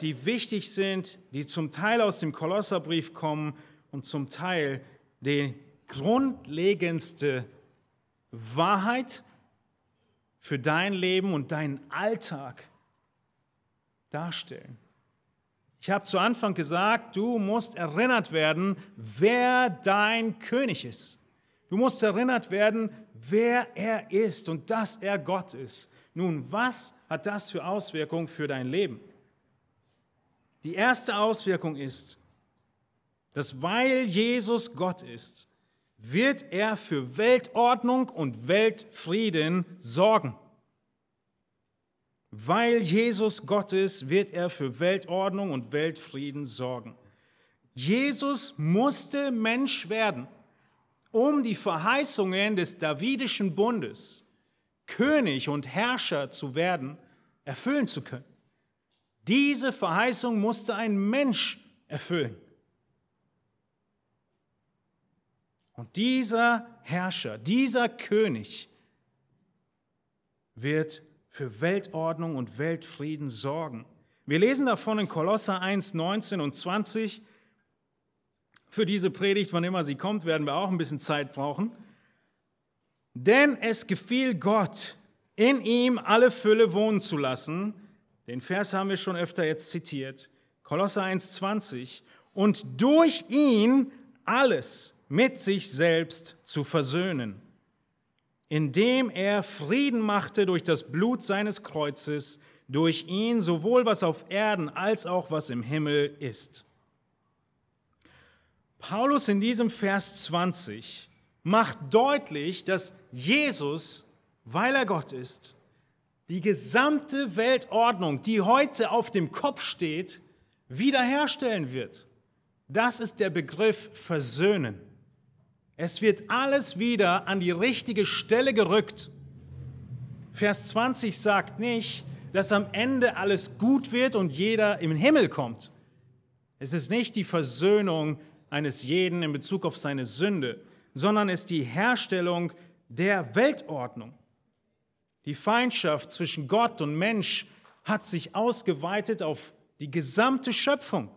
die wichtig sind, die zum Teil aus dem Kolosserbrief kommen und zum Teil die grundlegendste Wahrheit für dein Leben und deinen Alltag darstellen. Ich habe zu Anfang gesagt, du musst erinnert werden, wer dein König ist. Du musst erinnert werden, wer er ist und dass er Gott ist. Nun, was hat das für Auswirkungen für dein Leben? Die erste Auswirkung ist, dass weil Jesus Gott ist, wird er für Weltordnung und Weltfrieden sorgen. Weil Jesus Gott ist, wird er für Weltordnung und Weltfrieden sorgen. Jesus musste Mensch werden, um die Verheißungen des Davidischen Bundes, König und Herrscher zu werden, erfüllen zu können. Diese Verheißung musste ein Mensch erfüllen. Und dieser Herrscher, dieser König wird für Weltordnung und Weltfrieden sorgen. Wir lesen davon in Kolosser 1, 19 und 20. Für diese Predigt, wann immer sie kommt, werden wir auch ein bisschen Zeit brauchen. Denn es gefiel Gott, in ihm alle Fülle wohnen zu lassen. Den Vers haben wir schon öfter jetzt zitiert. Kolosser 1, 20. Und durch ihn alles mit sich selbst zu versöhnen indem er Frieden machte durch das Blut seines Kreuzes, durch ihn sowohl was auf Erden als auch was im Himmel ist. Paulus in diesem Vers 20 macht deutlich, dass Jesus, weil er Gott ist, die gesamte Weltordnung, die heute auf dem Kopf steht, wiederherstellen wird. Das ist der Begriff versöhnen. Es wird alles wieder an die richtige Stelle gerückt. Vers 20 sagt nicht, dass am Ende alles gut wird und jeder im Himmel kommt. Es ist nicht die Versöhnung eines jeden in Bezug auf seine Sünde, sondern es ist die Herstellung der Weltordnung. Die Feindschaft zwischen Gott und Mensch hat sich ausgeweitet auf die gesamte Schöpfung.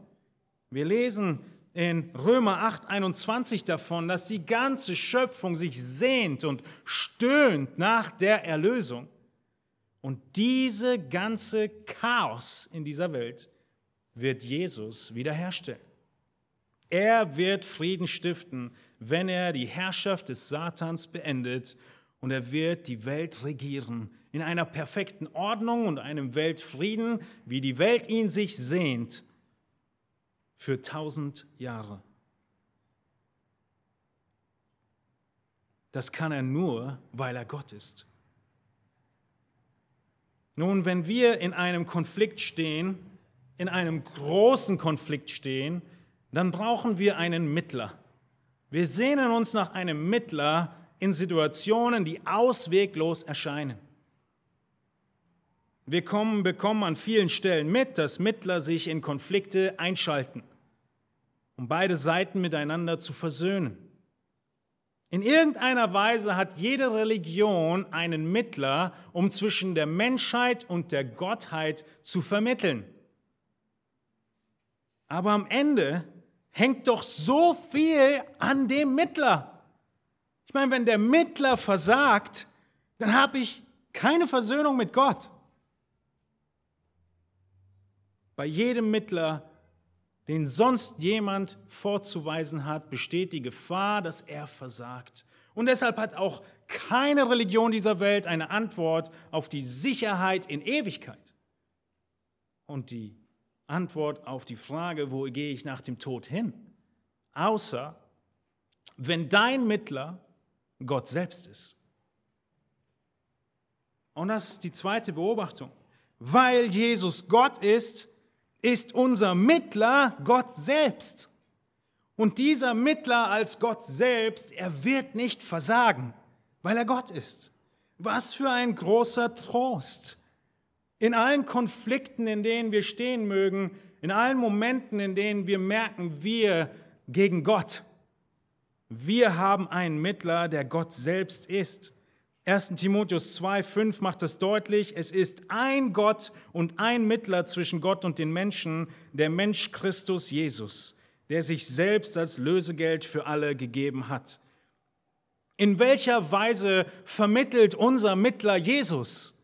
Wir lesen in Römer 8, 21 davon, dass die ganze Schöpfung sich sehnt und stöhnt nach der Erlösung. Und diese ganze Chaos in dieser Welt wird Jesus wiederherstellen. Er wird Frieden stiften, wenn er die Herrschaft des Satans beendet und er wird die Welt regieren in einer perfekten Ordnung und einem Weltfrieden, wie die Welt ihn sich sehnt, für tausend Jahre. Das kann er nur, weil er Gott ist. Nun, wenn wir in einem Konflikt stehen, in einem großen Konflikt stehen, dann brauchen wir einen Mittler. Wir sehnen uns nach einem Mittler in Situationen, die ausweglos erscheinen. Wir kommen, bekommen an vielen Stellen mit, dass Mittler sich in Konflikte einschalten, um beide Seiten miteinander zu versöhnen. In irgendeiner Weise hat jede Religion einen Mittler, um zwischen der Menschheit und der Gottheit zu vermitteln. Aber am Ende hängt doch so viel an dem Mittler. Ich meine, wenn der Mittler versagt, dann habe ich keine Versöhnung mit Gott. Bei jedem Mittler, den sonst jemand vorzuweisen hat, besteht die Gefahr, dass er versagt. Und deshalb hat auch keine Religion dieser Welt eine Antwort auf die Sicherheit in Ewigkeit. Und die Antwort auf die Frage, wo gehe ich nach dem Tod hin? Außer wenn dein Mittler Gott selbst ist. Und das ist die zweite Beobachtung. Weil Jesus Gott ist, ist unser Mittler Gott selbst. Und dieser Mittler als Gott selbst, er wird nicht versagen, weil er Gott ist. Was für ein großer Trost. In allen Konflikten, in denen wir stehen mögen, in allen Momenten, in denen wir merken, wir gegen Gott. Wir haben einen Mittler, der Gott selbst ist. 1 Timotheus 2, 5 macht es deutlich, es ist ein Gott und ein Mittler zwischen Gott und den Menschen, der Mensch Christus Jesus, der sich selbst als Lösegeld für alle gegeben hat. In welcher Weise vermittelt unser Mittler Jesus?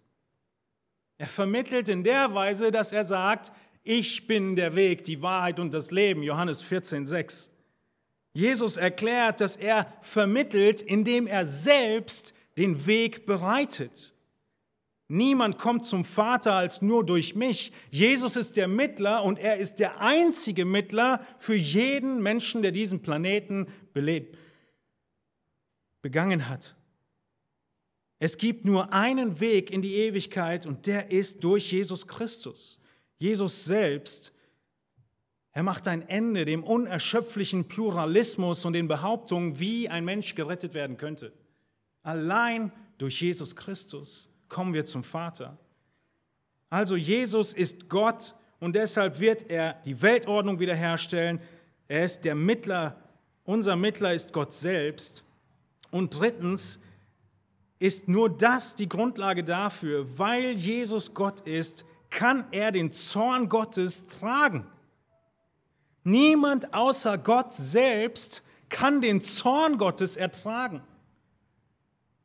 Er vermittelt in der Weise, dass er sagt, ich bin der Weg, die Wahrheit und das Leben, Johannes 14, 6. Jesus erklärt, dass er vermittelt, indem er selbst den Weg bereitet. Niemand kommt zum Vater als nur durch mich. Jesus ist der Mittler und er ist der einzige Mittler für jeden Menschen, der diesen Planeten belebt, begangen hat. Es gibt nur einen Weg in die Ewigkeit und der ist durch Jesus Christus. Jesus selbst, er macht ein Ende dem unerschöpflichen Pluralismus und den Behauptungen, wie ein Mensch gerettet werden könnte. Allein durch Jesus Christus kommen wir zum Vater. Also Jesus ist Gott und deshalb wird er die Weltordnung wiederherstellen. Er ist der Mittler, unser Mittler ist Gott selbst. Und drittens ist nur das die Grundlage dafür, weil Jesus Gott ist, kann er den Zorn Gottes tragen. Niemand außer Gott selbst kann den Zorn Gottes ertragen.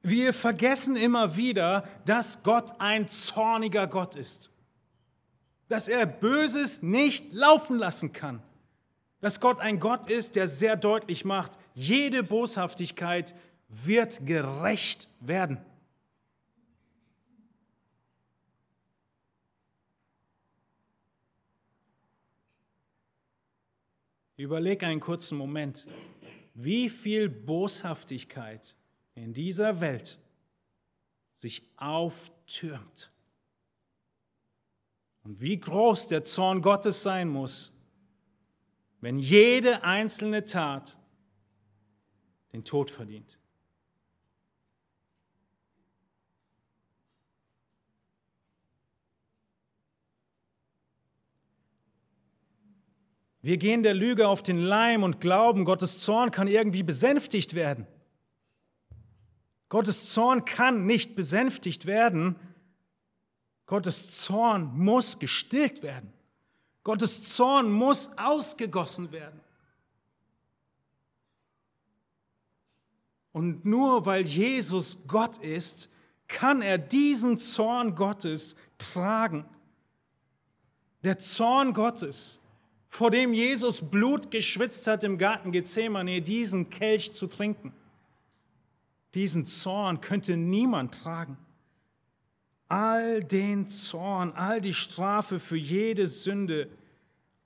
Wir vergessen immer wieder, dass Gott ein zorniger Gott ist. Dass er Böses nicht laufen lassen kann. Dass Gott ein Gott ist, der sehr deutlich macht, jede Boshaftigkeit wird gerecht werden. Überleg einen kurzen Moment, wie viel Boshaftigkeit in dieser Welt sich auftürmt und wie groß der Zorn Gottes sein muss, wenn jede einzelne Tat den Tod verdient. Wir gehen der Lüge auf den Leim und glauben, Gottes Zorn kann irgendwie besänftigt werden. Gottes Zorn kann nicht besänftigt werden. Gottes Zorn muss gestillt werden. Gottes Zorn muss ausgegossen werden. Und nur weil Jesus Gott ist, kann er diesen Zorn Gottes tragen. Der Zorn Gottes vor dem Jesus Blut geschwitzt hat im Garten Gethsemane, diesen Kelch zu trinken. Diesen Zorn könnte niemand tragen. All den Zorn, all die Strafe für jede Sünde,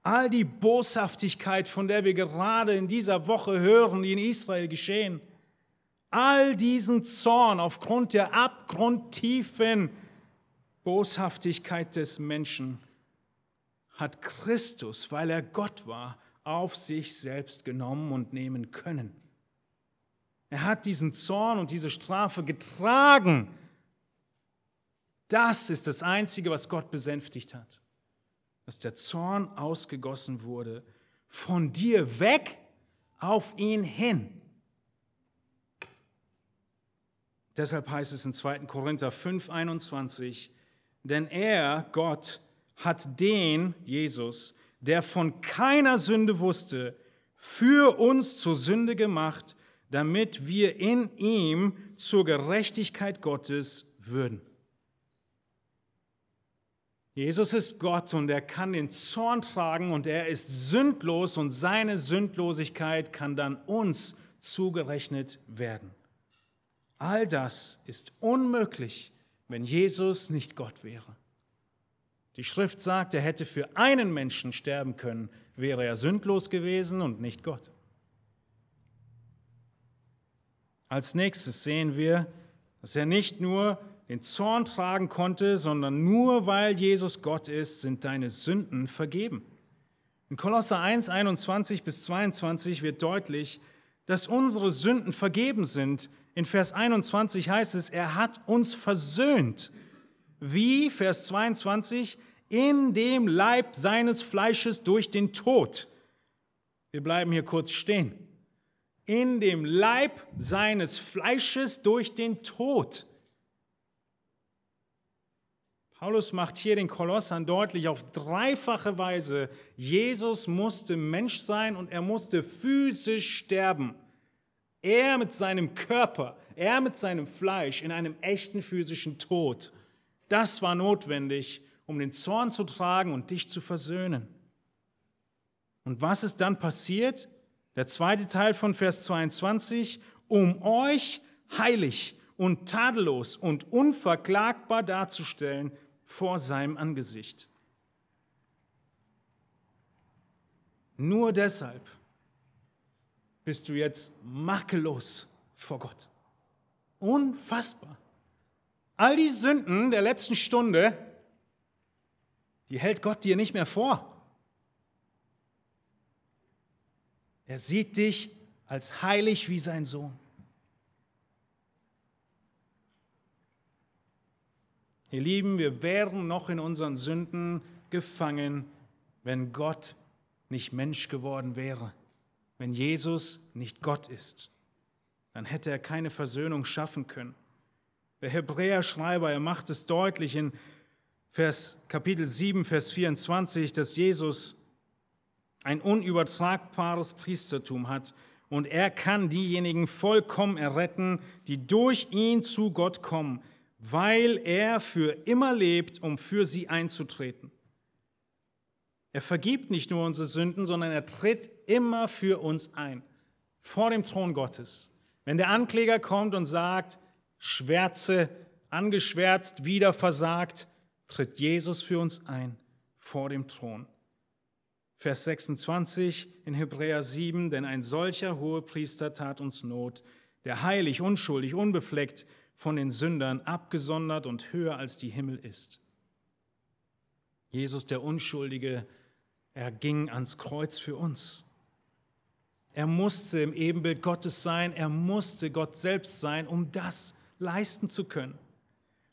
all die Boshaftigkeit, von der wir gerade in dieser Woche hören, die in Israel geschehen, all diesen Zorn aufgrund der abgrundtiefen Boshaftigkeit des Menschen hat Christus, weil er Gott war, auf sich selbst genommen und nehmen können. Er hat diesen Zorn und diese Strafe getragen. Das ist das Einzige, was Gott besänftigt hat. Dass der Zorn ausgegossen wurde von dir weg auf ihn hin. Deshalb heißt es in 2. Korinther 5, 21, denn er, Gott, hat den, Jesus, der von keiner Sünde wusste, für uns zur Sünde gemacht, damit wir in ihm zur Gerechtigkeit Gottes würden. Jesus ist Gott und er kann den Zorn tragen und er ist sündlos und seine Sündlosigkeit kann dann uns zugerechnet werden. All das ist unmöglich, wenn Jesus nicht Gott wäre. Die Schrift sagt, er hätte für einen Menschen sterben können, wäre er sündlos gewesen und nicht Gott. Als nächstes sehen wir, dass er nicht nur den Zorn tragen konnte, sondern nur weil Jesus Gott ist, sind deine Sünden vergeben. In Kolosser 1, 21 bis 22 wird deutlich, dass unsere Sünden vergeben sind. In Vers 21 heißt es, er hat uns versöhnt. Wie, Vers 22, in dem Leib seines Fleisches durch den Tod. Wir bleiben hier kurz stehen. In dem Leib seines Fleisches durch den Tod. Paulus macht hier den Kolossern deutlich auf dreifache Weise, Jesus musste Mensch sein und er musste physisch sterben. Er mit seinem Körper, er mit seinem Fleisch in einem echten physischen Tod. Das war notwendig, um den Zorn zu tragen und dich zu versöhnen. Und was ist dann passiert? Der zweite Teil von Vers 22, um euch heilig und tadellos und unverklagbar darzustellen vor seinem Angesicht. Nur deshalb bist du jetzt makellos vor Gott. Unfassbar. All die Sünden der letzten Stunde die hält Gott dir nicht mehr vor. Er sieht dich als heilig wie sein Sohn. Ihr Lieben, wir wären noch in unseren Sünden gefangen, wenn Gott nicht Mensch geworden wäre, wenn Jesus nicht Gott ist. Dann hätte er keine Versöhnung schaffen können. Der Hebräer-Schreiber, er macht es deutlich in Vers, Kapitel 7, Vers 24, dass Jesus ein unübertragbares Priestertum hat und er kann diejenigen vollkommen erretten, die durch ihn zu Gott kommen, weil er für immer lebt, um für sie einzutreten. Er vergibt nicht nur unsere Sünden, sondern er tritt immer für uns ein, vor dem Thron Gottes. Wenn der Ankläger kommt und sagt, Schwärze, angeschwärzt, wieder versagt, tritt Jesus für uns ein vor dem Thron. Vers 26 in Hebräer 7, denn ein solcher Hohepriester tat uns Not, der heilig, unschuldig, unbefleckt von den Sündern abgesondert und höher als die Himmel ist. Jesus, der Unschuldige, er ging ans Kreuz für uns. Er musste im Ebenbild Gottes sein, er musste Gott selbst sein, um das leisten zu können.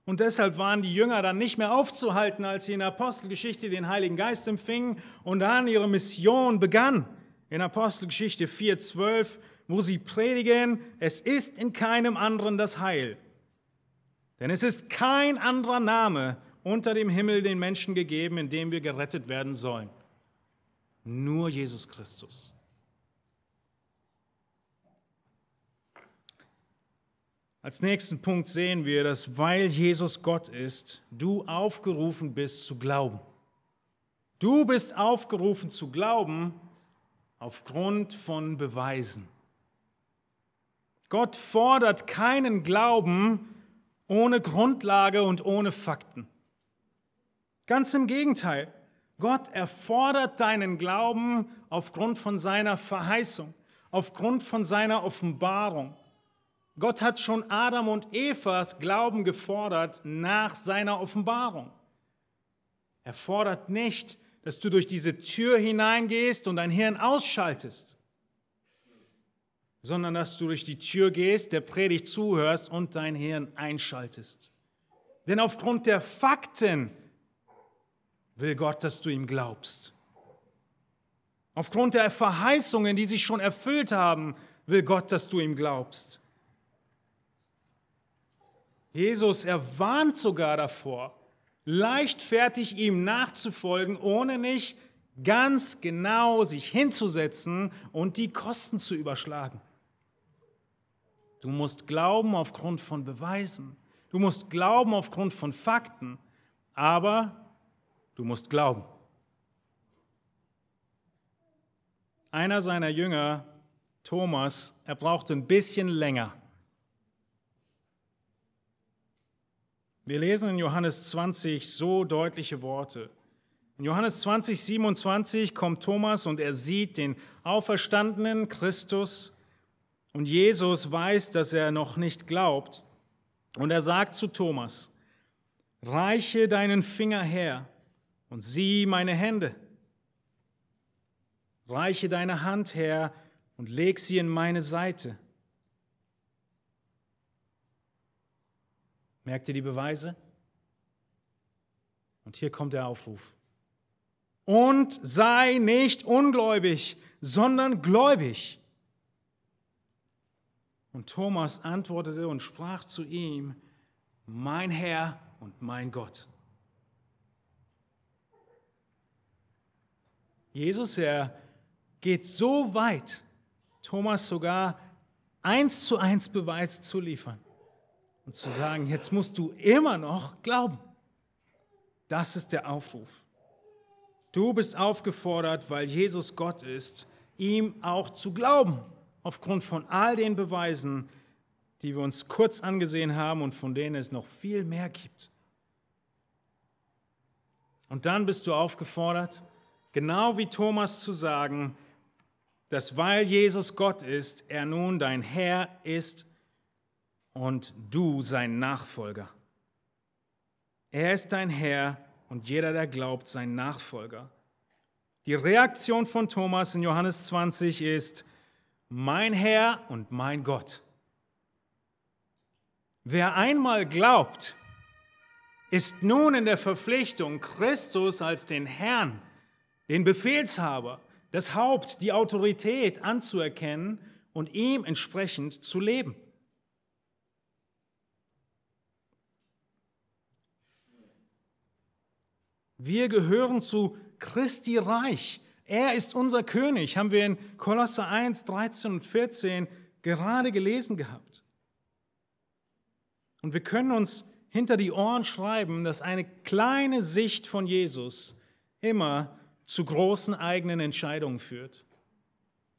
Und deshalb waren die Jünger dann nicht mehr aufzuhalten, als sie in der Apostelgeschichte den Heiligen Geist empfingen und dann ihre Mission begann. In Apostelgeschichte 4,12, wo sie predigen, es ist in keinem anderen das Heil. Denn es ist kein anderer Name unter dem Himmel den Menschen gegeben, in dem wir gerettet werden sollen. Nur Jesus Christus. Als nächsten Punkt sehen wir, dass weil Jesus Gott ist, du aufgerufen bist zu glauben. Du bist aufgerufen zu glauben aufgrund von Beweisen. Gott fordert keinen Glauben ohne Grundlage und ohne Fakten. Ganz im Gegenteil, Gott erfordert deinen Glauben aufgrund von seiner Verheißung, aufgrund von seiner Offenbarung. Gott hat schon Adam und Evas Glauben gefordert nach seiner Offenbarung. Er fordert nicht, dass du durch diese Tür hineingehst und dein Hirn ausschaltest, sondern dass du durch die Tür gehst, der Predigt zuhörst und dein Hirn einschaltest. Denn aufgrund der Fakten will Gott, dass du ihm glaubst. Aufgrund der Verheißungen, die sich schon erfüllt haben, will Gott, dass du ihm glaubst. Jesus, er warnt sogar davor, leichtfertig ihm nachzufolgen, ohne nicht ganz genau sich hinzusetzen und die Kosten zu überschlagen. Du musst glauben aufgrund von Beweisen. Du musst glauben aufgrund von Fakten. Aber du musst glauben. Einer seiner Jünger, Thomas, er brauchte ein bisschen länger Wir lesen in Johannes 20 so deutliche Worte. In Johannes 20, 27 kommt Thomas und er sieht den auferstandenen Christus und Jesus weiß, dass er noch nicht glaubt. Und er sagt zu Thomas, reiche deinen Finger her und sieh meine Hände. Reiche deine Hand her und leg sie in meine Seite. Merkt ihr die Beweise? Und hier kommt der Aufruf. Und sei nicht ungläubig, sondern gläubig. Und Thomas antwortete und sprach zu ihm, mein Herr und mein Gott. Jesus, er geht so weit, Thomas sogar eins zu eins Beweise zu liefern und zu sagen, jetzt musst du immer noch glauben. Das ist der Aufruf. Du bist aufgefordert, weil Jesus Gott ist, ihm auch zu glauben, aufgrund von all den Beweisen, die wir uns kurz angesehen haben und von denen es noch viel mehr gibt. Und dann bist du aufgefordert, genau wie Thomas zu sagen, dass weil Jesus Gott ist, er nun dein Herr ist und du sein Nachfolger. Er ist dein Herr und jeder, der glaubt, sein Nachfolger. Die Reaktion von Thomas in Johannes 20 ist, mein Herr und mein Gott. Wer einmal glaubt, ist nun in der Verpflichtung, Christus als den Herrn, den Befehlshaber, das Haupt, die Autorität anzuerkennen und ihm entsprechend zu leben. Wir gehören zu Christi Reich. Er ist unser König, haben wir in Kolosser 1, 13 und 14 gerade gelesen gehabt. Und wir können uns hinter die Ohren schreiben, dass eine kleine Sicht von Jesus immer zu großen eigenen Entscheidungen führt.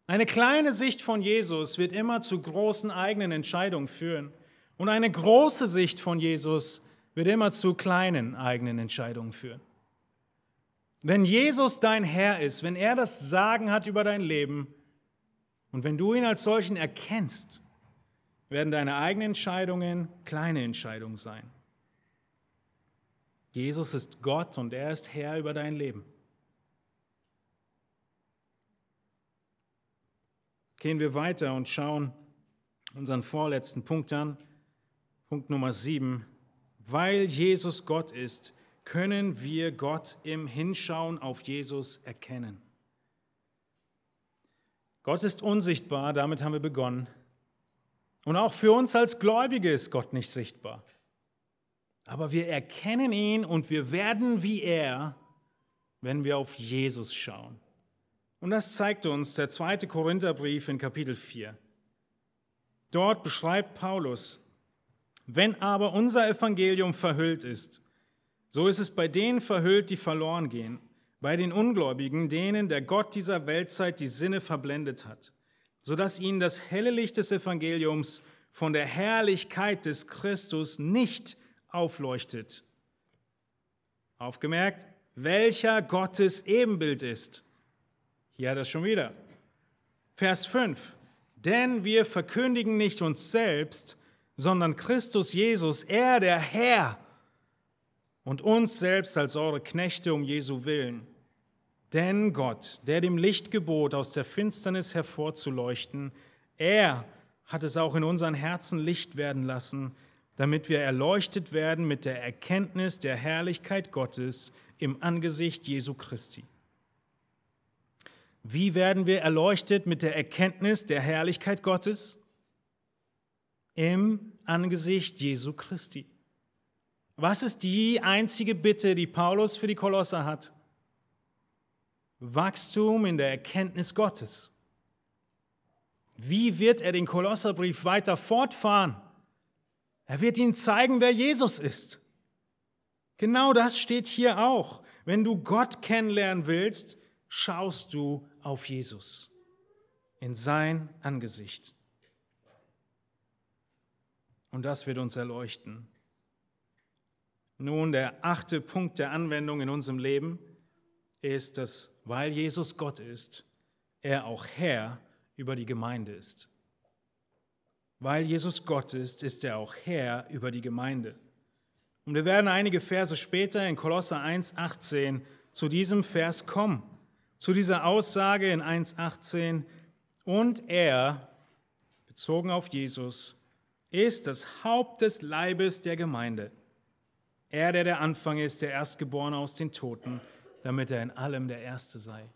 Eine kleine Sicht von Jesus wird immer zu großen eigenen Entscheidungen führen. Und eine große Sicht von Jesus wird immer zu kleinen eigenen Entscheidungen führen. Wenn Jesus dein Herr ist, wenn er das Sagen hat über dein Leben und wenn du ihn als solchen erkennst, werden deine eigenen Entscheidungen kleine Entscheidungen sein. Jesus ist Gott und er ist Herr über dein Leben. Gehen wir weiter und schauen unseren vorletzten Punkt an. Punkt Nummer sieben. Weil Jesus Gott ist, können wir Gott im Hinschauen auf Jesus erkennen. Gott ist unsichtbar, damit haben wir begonnen. Und auch für uns als Gläubige ist Gott nicht sichtbar. Aber wir erkennen ihn und wir werden wie er, wenn wir auf Jesus schauen. Und das zeigt uns der zweite Korintherbrief in Kapitel 4. Dort beschreibt Paulus, wenn aber unser Evangelium verhüllt ist, so ist es bei denen verhüllt, die verloren gehen, bei den Ungläubigen, denen der Gott dieser Weltzeit die Sinne verblendet hat, sodass ihnen das helle Licht des Evangeliums von der Herrlichkeit des Christus nicht aufleuchtet. Aufgemerkt, welcher Gottes Ebenbild ist. Hier hat er es schon wieder. Vers 5. Denn wir verkündigen nicht uns selbst, sondern Christus Jesus, er der Herr, und uns selbst als eure Knechte um Jesu willen. Denn Gott, der dem Licht gebot, aus der Finsternis hervorzuleuchten, er hat es auch in unseren Herzen Licht werden lassen, damit wir erleuchtet werden mit der Erkenntnis der Herrlichkeit Gottes im Angesicht Jesu Christi. Wie werden wir erleuchtet mit der Erkenntnis der Herrlichkeit Gottes? Im Angesicht Jesu Christi. Was ist die einzige Bitte, die Paulus für die Kolosser hat? Wachstum in der Erkenntnis Gottes. Wie wird er den Kolosserbrief weiter fortfahren? Er wird ihnen zeigen, wer Jesus ist. Genau das steht hier auch. Wenn du Gott kennenlernen willst, schaust du auf Jesus, in sein Angesicht. Und das wird uns erleuchten. Nun, der achte Punkt der Anwendung in unserem Leben ist, dass, weil Jesus Gott ist, er auch Herr über die Gemeinde ist. Weil Jesus Gott ist, ist er auch Herr über die Gemeinde. Und wir werden einige Verse später in Kolosser 1,18 zu diesem Vers kommen, zu dieser Aussage in 1,18. Und er, bezogen auf Jesus, ist das Haupt des Leibes der Gemeinde. Er, der der Anfang ist, der Erstgeborene aus den Toten, damit er in allem der Erste sei.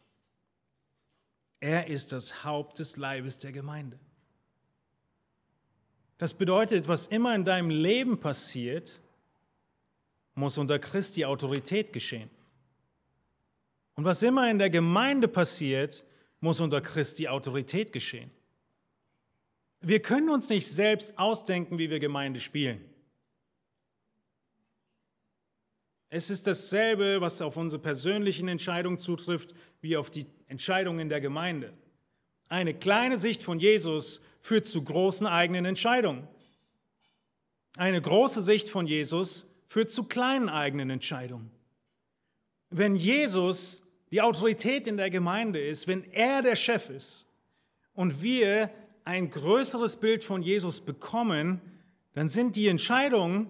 Er ist das Haupt des Leibes der Gemeinde. Das bedeutet, was immer in deinem Leben passiert, muss unter Christi Autorität geschehen. Und was immer in der Gemeinde passiert, muss unter Christi Autorität geschehen. Wir können uns nicht selbst ausdenken, wie wir Gemeinde spielen. Es ist dasselbe, was auf unsere persönlichen Entscheidungen zutrifft, wie auf die Entscheidungen der Gemeinde. Eine kleine Sicht von Jesus führt zu großen eigenen Entscheidungen. Eine große Sicht von Jesus führt zu kleinen eigenen Entscheidungen. Wenn Jesus die Autorität in der Gemeinde ist, wenn er der Chef ist und wir ein größeres Bild von Jesus bekommen, dann sind die Entscheidungen,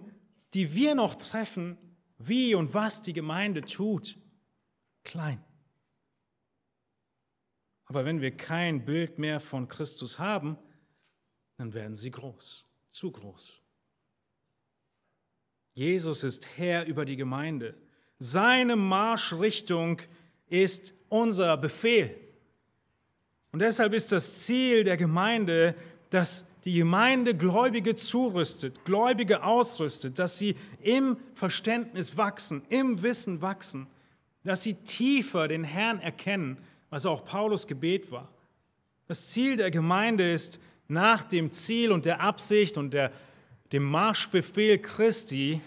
die wir noch treffen, wie und was die Gemeinde tut, klein. Aber wenn wir kein Bild mehr von Christus haben, dann werden sie groß, zu groß. Jesus ist Herr über die Gemeinde. Seine Marschrichtung ist unser Befehl. Und deshalb ist das Ziel der Gemeinde, dass die Gemeinde Gläubige zurüstet, Gläubige ausrüstet, dass sie im Verständnis wachsen, im Wissen wachsen, dass sie tiefer den Herrn erkennen, was auch Paulus Gebet war. Das Ziel der Gemeinde ist, nach dem Ziel und der Absicht und der, dem Marschbefehl Christi,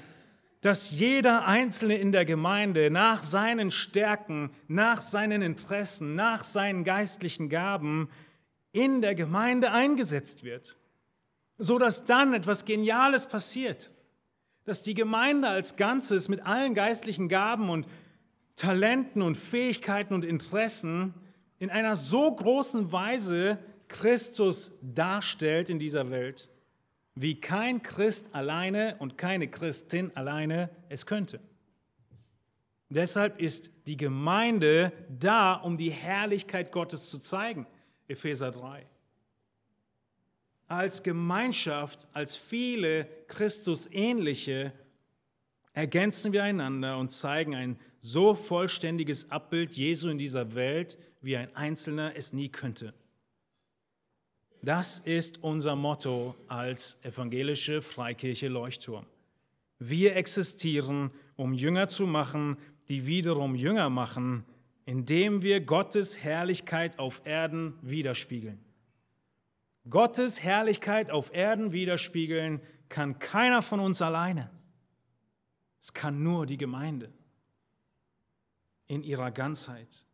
dass jeder Einzelne in der Gemeinde nach seinen Stärken, nach seinen Interessen, nach seinen geistlichen Gaben in der Gemeinde eingesetzt wird, so dass dann etwas Geniales passiert, dass die Gemeinde als Ganzes mit allen geistlichen Gaben und Talenten und Fähigkeiten und Interessen in einer so großen Weise Christus darstellt in dieser Welt, wie kein Christ alleine und keine Christin alleine es könnte. Deshalb ist die Gemeinde da, um die Herrlichkeit Gottes zu zeigen. Epheser 3. Als Gemeinschaft, als viele Christusähnliche ergänzen wir einander und zeigen ein so vollständiges Abbild Jesu in dieser Welt, wie ein Einzelner es nie könnte. Das ist unser Motto als evangelische Freikirche Leuchtturm. Wir existieren, um Jünger zu machen, die wiederum Jünger machen, indem wir Gottes Herrlichkeit auf Erden widerspiegeln. Gottes Herrlichkeit auf Erden widerspiegeln kann keiner von uns alleine. Es kann nur die Gemeinde in ihrer Ganzheit.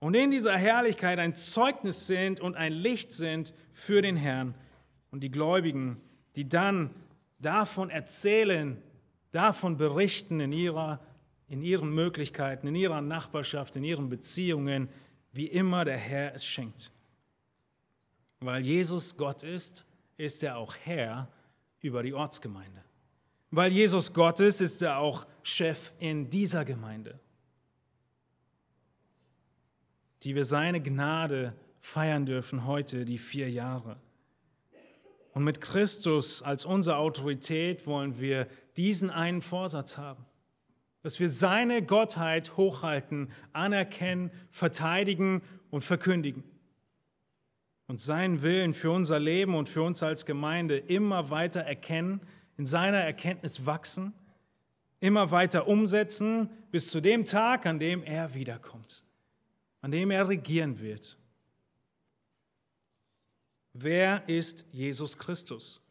Und in dieser Herrlichkeit ein Zeugnis sind und ein Licht sind für den Herrn und die Gläubigen, die dann davon erzählen, davon berichten in, ihrer, in ihren Möglichkeiten, in ihrer Nachbarschaft, in ihren Beziehungen, wie immer der Herr es schenkt. Weil Jesus Gott ist, ist er auch Herr über die Ortsgemeinde. Weil Jesus Gott ist, ist er auch Chef in dieser Gemeinde, die wir seine Gnade feiern dürfen heute, die vier Jahre. Und mit Christus als unsere Autorität wollen wir diesen einen Vorsatz haben, dass wir seine Gottheit hochhalten, anerkennen, verteidigen und verkündigen und seinen Willen für unser Leben und für uns als Gemeinde immer weiter erkennen, in seiner Erkenntnis wachsen, immer weiter umsetzen, bis zu dem Tag, an dem er wiederkommt, an dem er regieren wird. Wer ist Jesus Christus?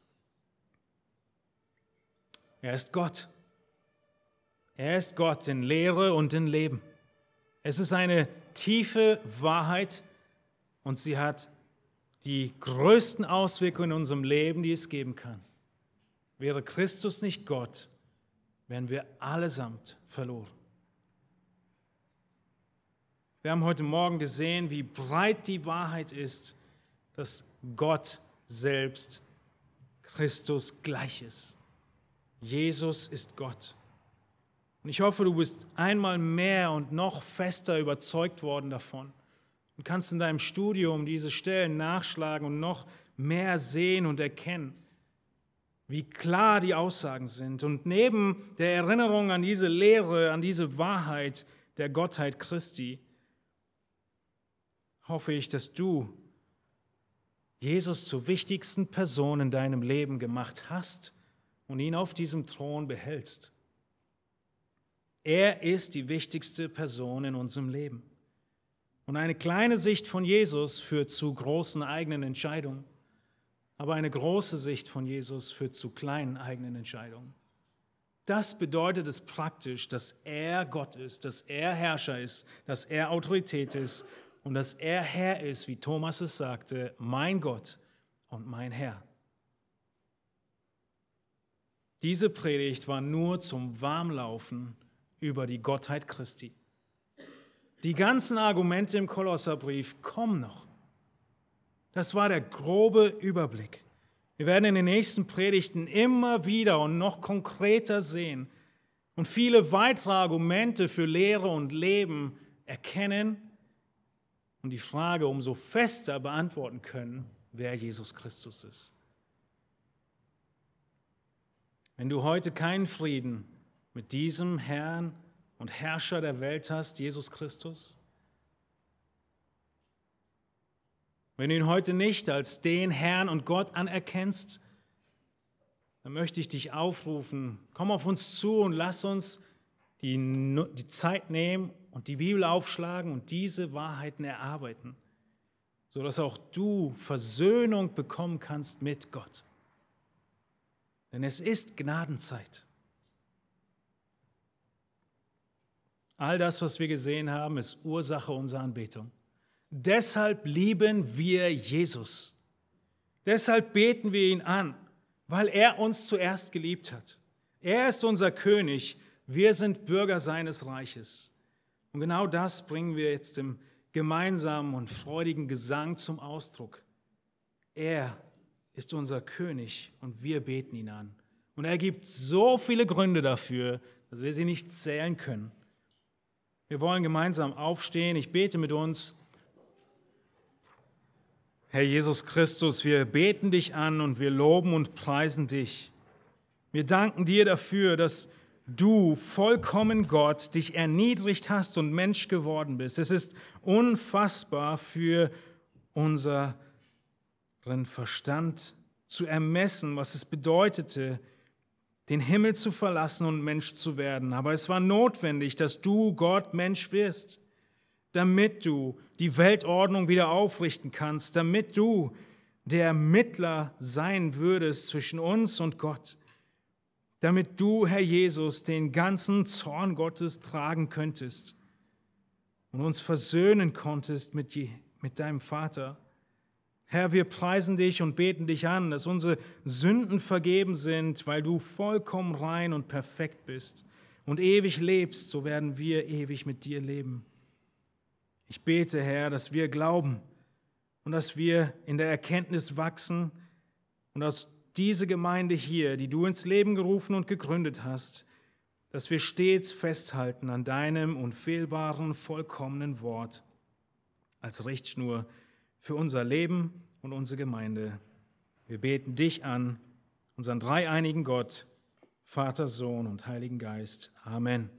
Er ist Gott. Er ist Gott in Lehre und in Leben. Es ist eine tiefe Wahrheit und sie hat die größten Auswirkungen in unserem Leben, die es geben kann. Wäre Christus nicht Gott, wären wir allesamt verloren. Wir haben heute Morgen gesehen, wie breit die Wahrheit ist, dass Gott selbst Christus gleich ist. Jesus ist Gott. Und ich hoffe, du bist einmal mehr und noch fester überzeugt worden davon und kannst in deinem Studium diese Stellen nachschlagen und noch mehr sehen und erkennen wie klar die Aussagen sind. Und neben der Erinnerung an diese Lehre, an diese Wahrheit der Gottheit Christi, hoffe ich, dass du Jesus zur wichtigsten Person in deinem Leben gemacht hast und ihn auf diesem Thron behältst. Er ist die wichtigste Person in unserem Leben. Und eine kleine Sicht von Jesus führt zu großen eigenen Entscheidungen. Aber eine große Sicht von Jesus führt zu kleinen eigenen Entscheidungen. Das bedeutet es praktisch, dass er Gott ist, dass er Herrscher ist, dass er Autorität ist und dass er Herr ist, wie Thomas es sagte, mein Gott und mein Herr. Diese Predigt war nur zum Warmlaufen über die Gottheit Christi. Die ganzen Argumente im Kolosserbrief kommen noch. Das war der grobe Überblick. Wir werden in den nächsten Predigten immer wieder und noch konkreter sehen und viele weitere Argumente für Lehre und Leben erkennen und die Frage umso fester beantworten können, wer Jesus Christus ist. Wenn du heute keinen Frieden mit diesem Herrn und Herrscher der Welt hast, Jesus Christus, Wenn du ihn heute nicht als den Herrn und Gott anerkennst, dann möchte ich dich aufrufen, komm auf uns zu und lass uns die, die Zeit nehmen und die Bibel aufschlagen und diese Wahrheiten erarbeiten, sodass auch du Versöhnung bekommen kannst mit Gott. Denn es ist Gnadenzeit. All das, was wir gesehen haben, ist Ursache unserer Anbetung. Deshalb lieben wir Jesus. Deshalb beten wir ihn an, weil er uns zuerst geliebt hat. Er ist unser König, wir sind Bürger seines Reiches. Und genau das bringen wir jetzt im gemeinsamen und freudigen Gesang zum Ausdruck. Er ist unser König und wir beten ihn an. Und er gibt so viele Gründe dafür, dass wir sie nicht zählen können. Wir wollen gemeinsam aufstehen. Ich bete mit uns. Herr Jesus Christus, wir beten dich an und wir loben und preisen dich. Wir danken dir dafür, dass du, vollkommen Gott, dich erniedrigt hast und Mensch geworden bist. Es ist unfassbar für unseren Verstand zu ermessen, was es bedeutete, den Himmel zu verlassen und Mensch zu werden. Aber es war notwendig, dass du Gott Mensch wirst, damit du die Weltordnung wieder aufrichten kannst, damit du der Mittler sein würdest zwischen uns und Gott damit du, Herr Jesus, den ganzen Zorn Gottes tragen könntest und uns versöhnen konntest mit, mit deinem Vater. Herr, wir preisen dich und beten dich an, dass unsere Sünden vergeben sind, weil du vollkommen rein und perfekt bist und ewig lebst, so werden wir ewig mit dir leben. Ich bete, Herr, dass wir glauben und dass wir in der Erkenntnis wachsen und dass diese Gemeinde hier, die du ins Leben gerufen und gegründet hast, dass wir stets festhalten an deinem unfehlbaren, vollkommenen Wort als Richtschnur für unser Leben und unsere Gemeinde. Wir beten dich an, unseren dreieinigen Gott, Vater, Sohn und Heiligen Geist. Amen.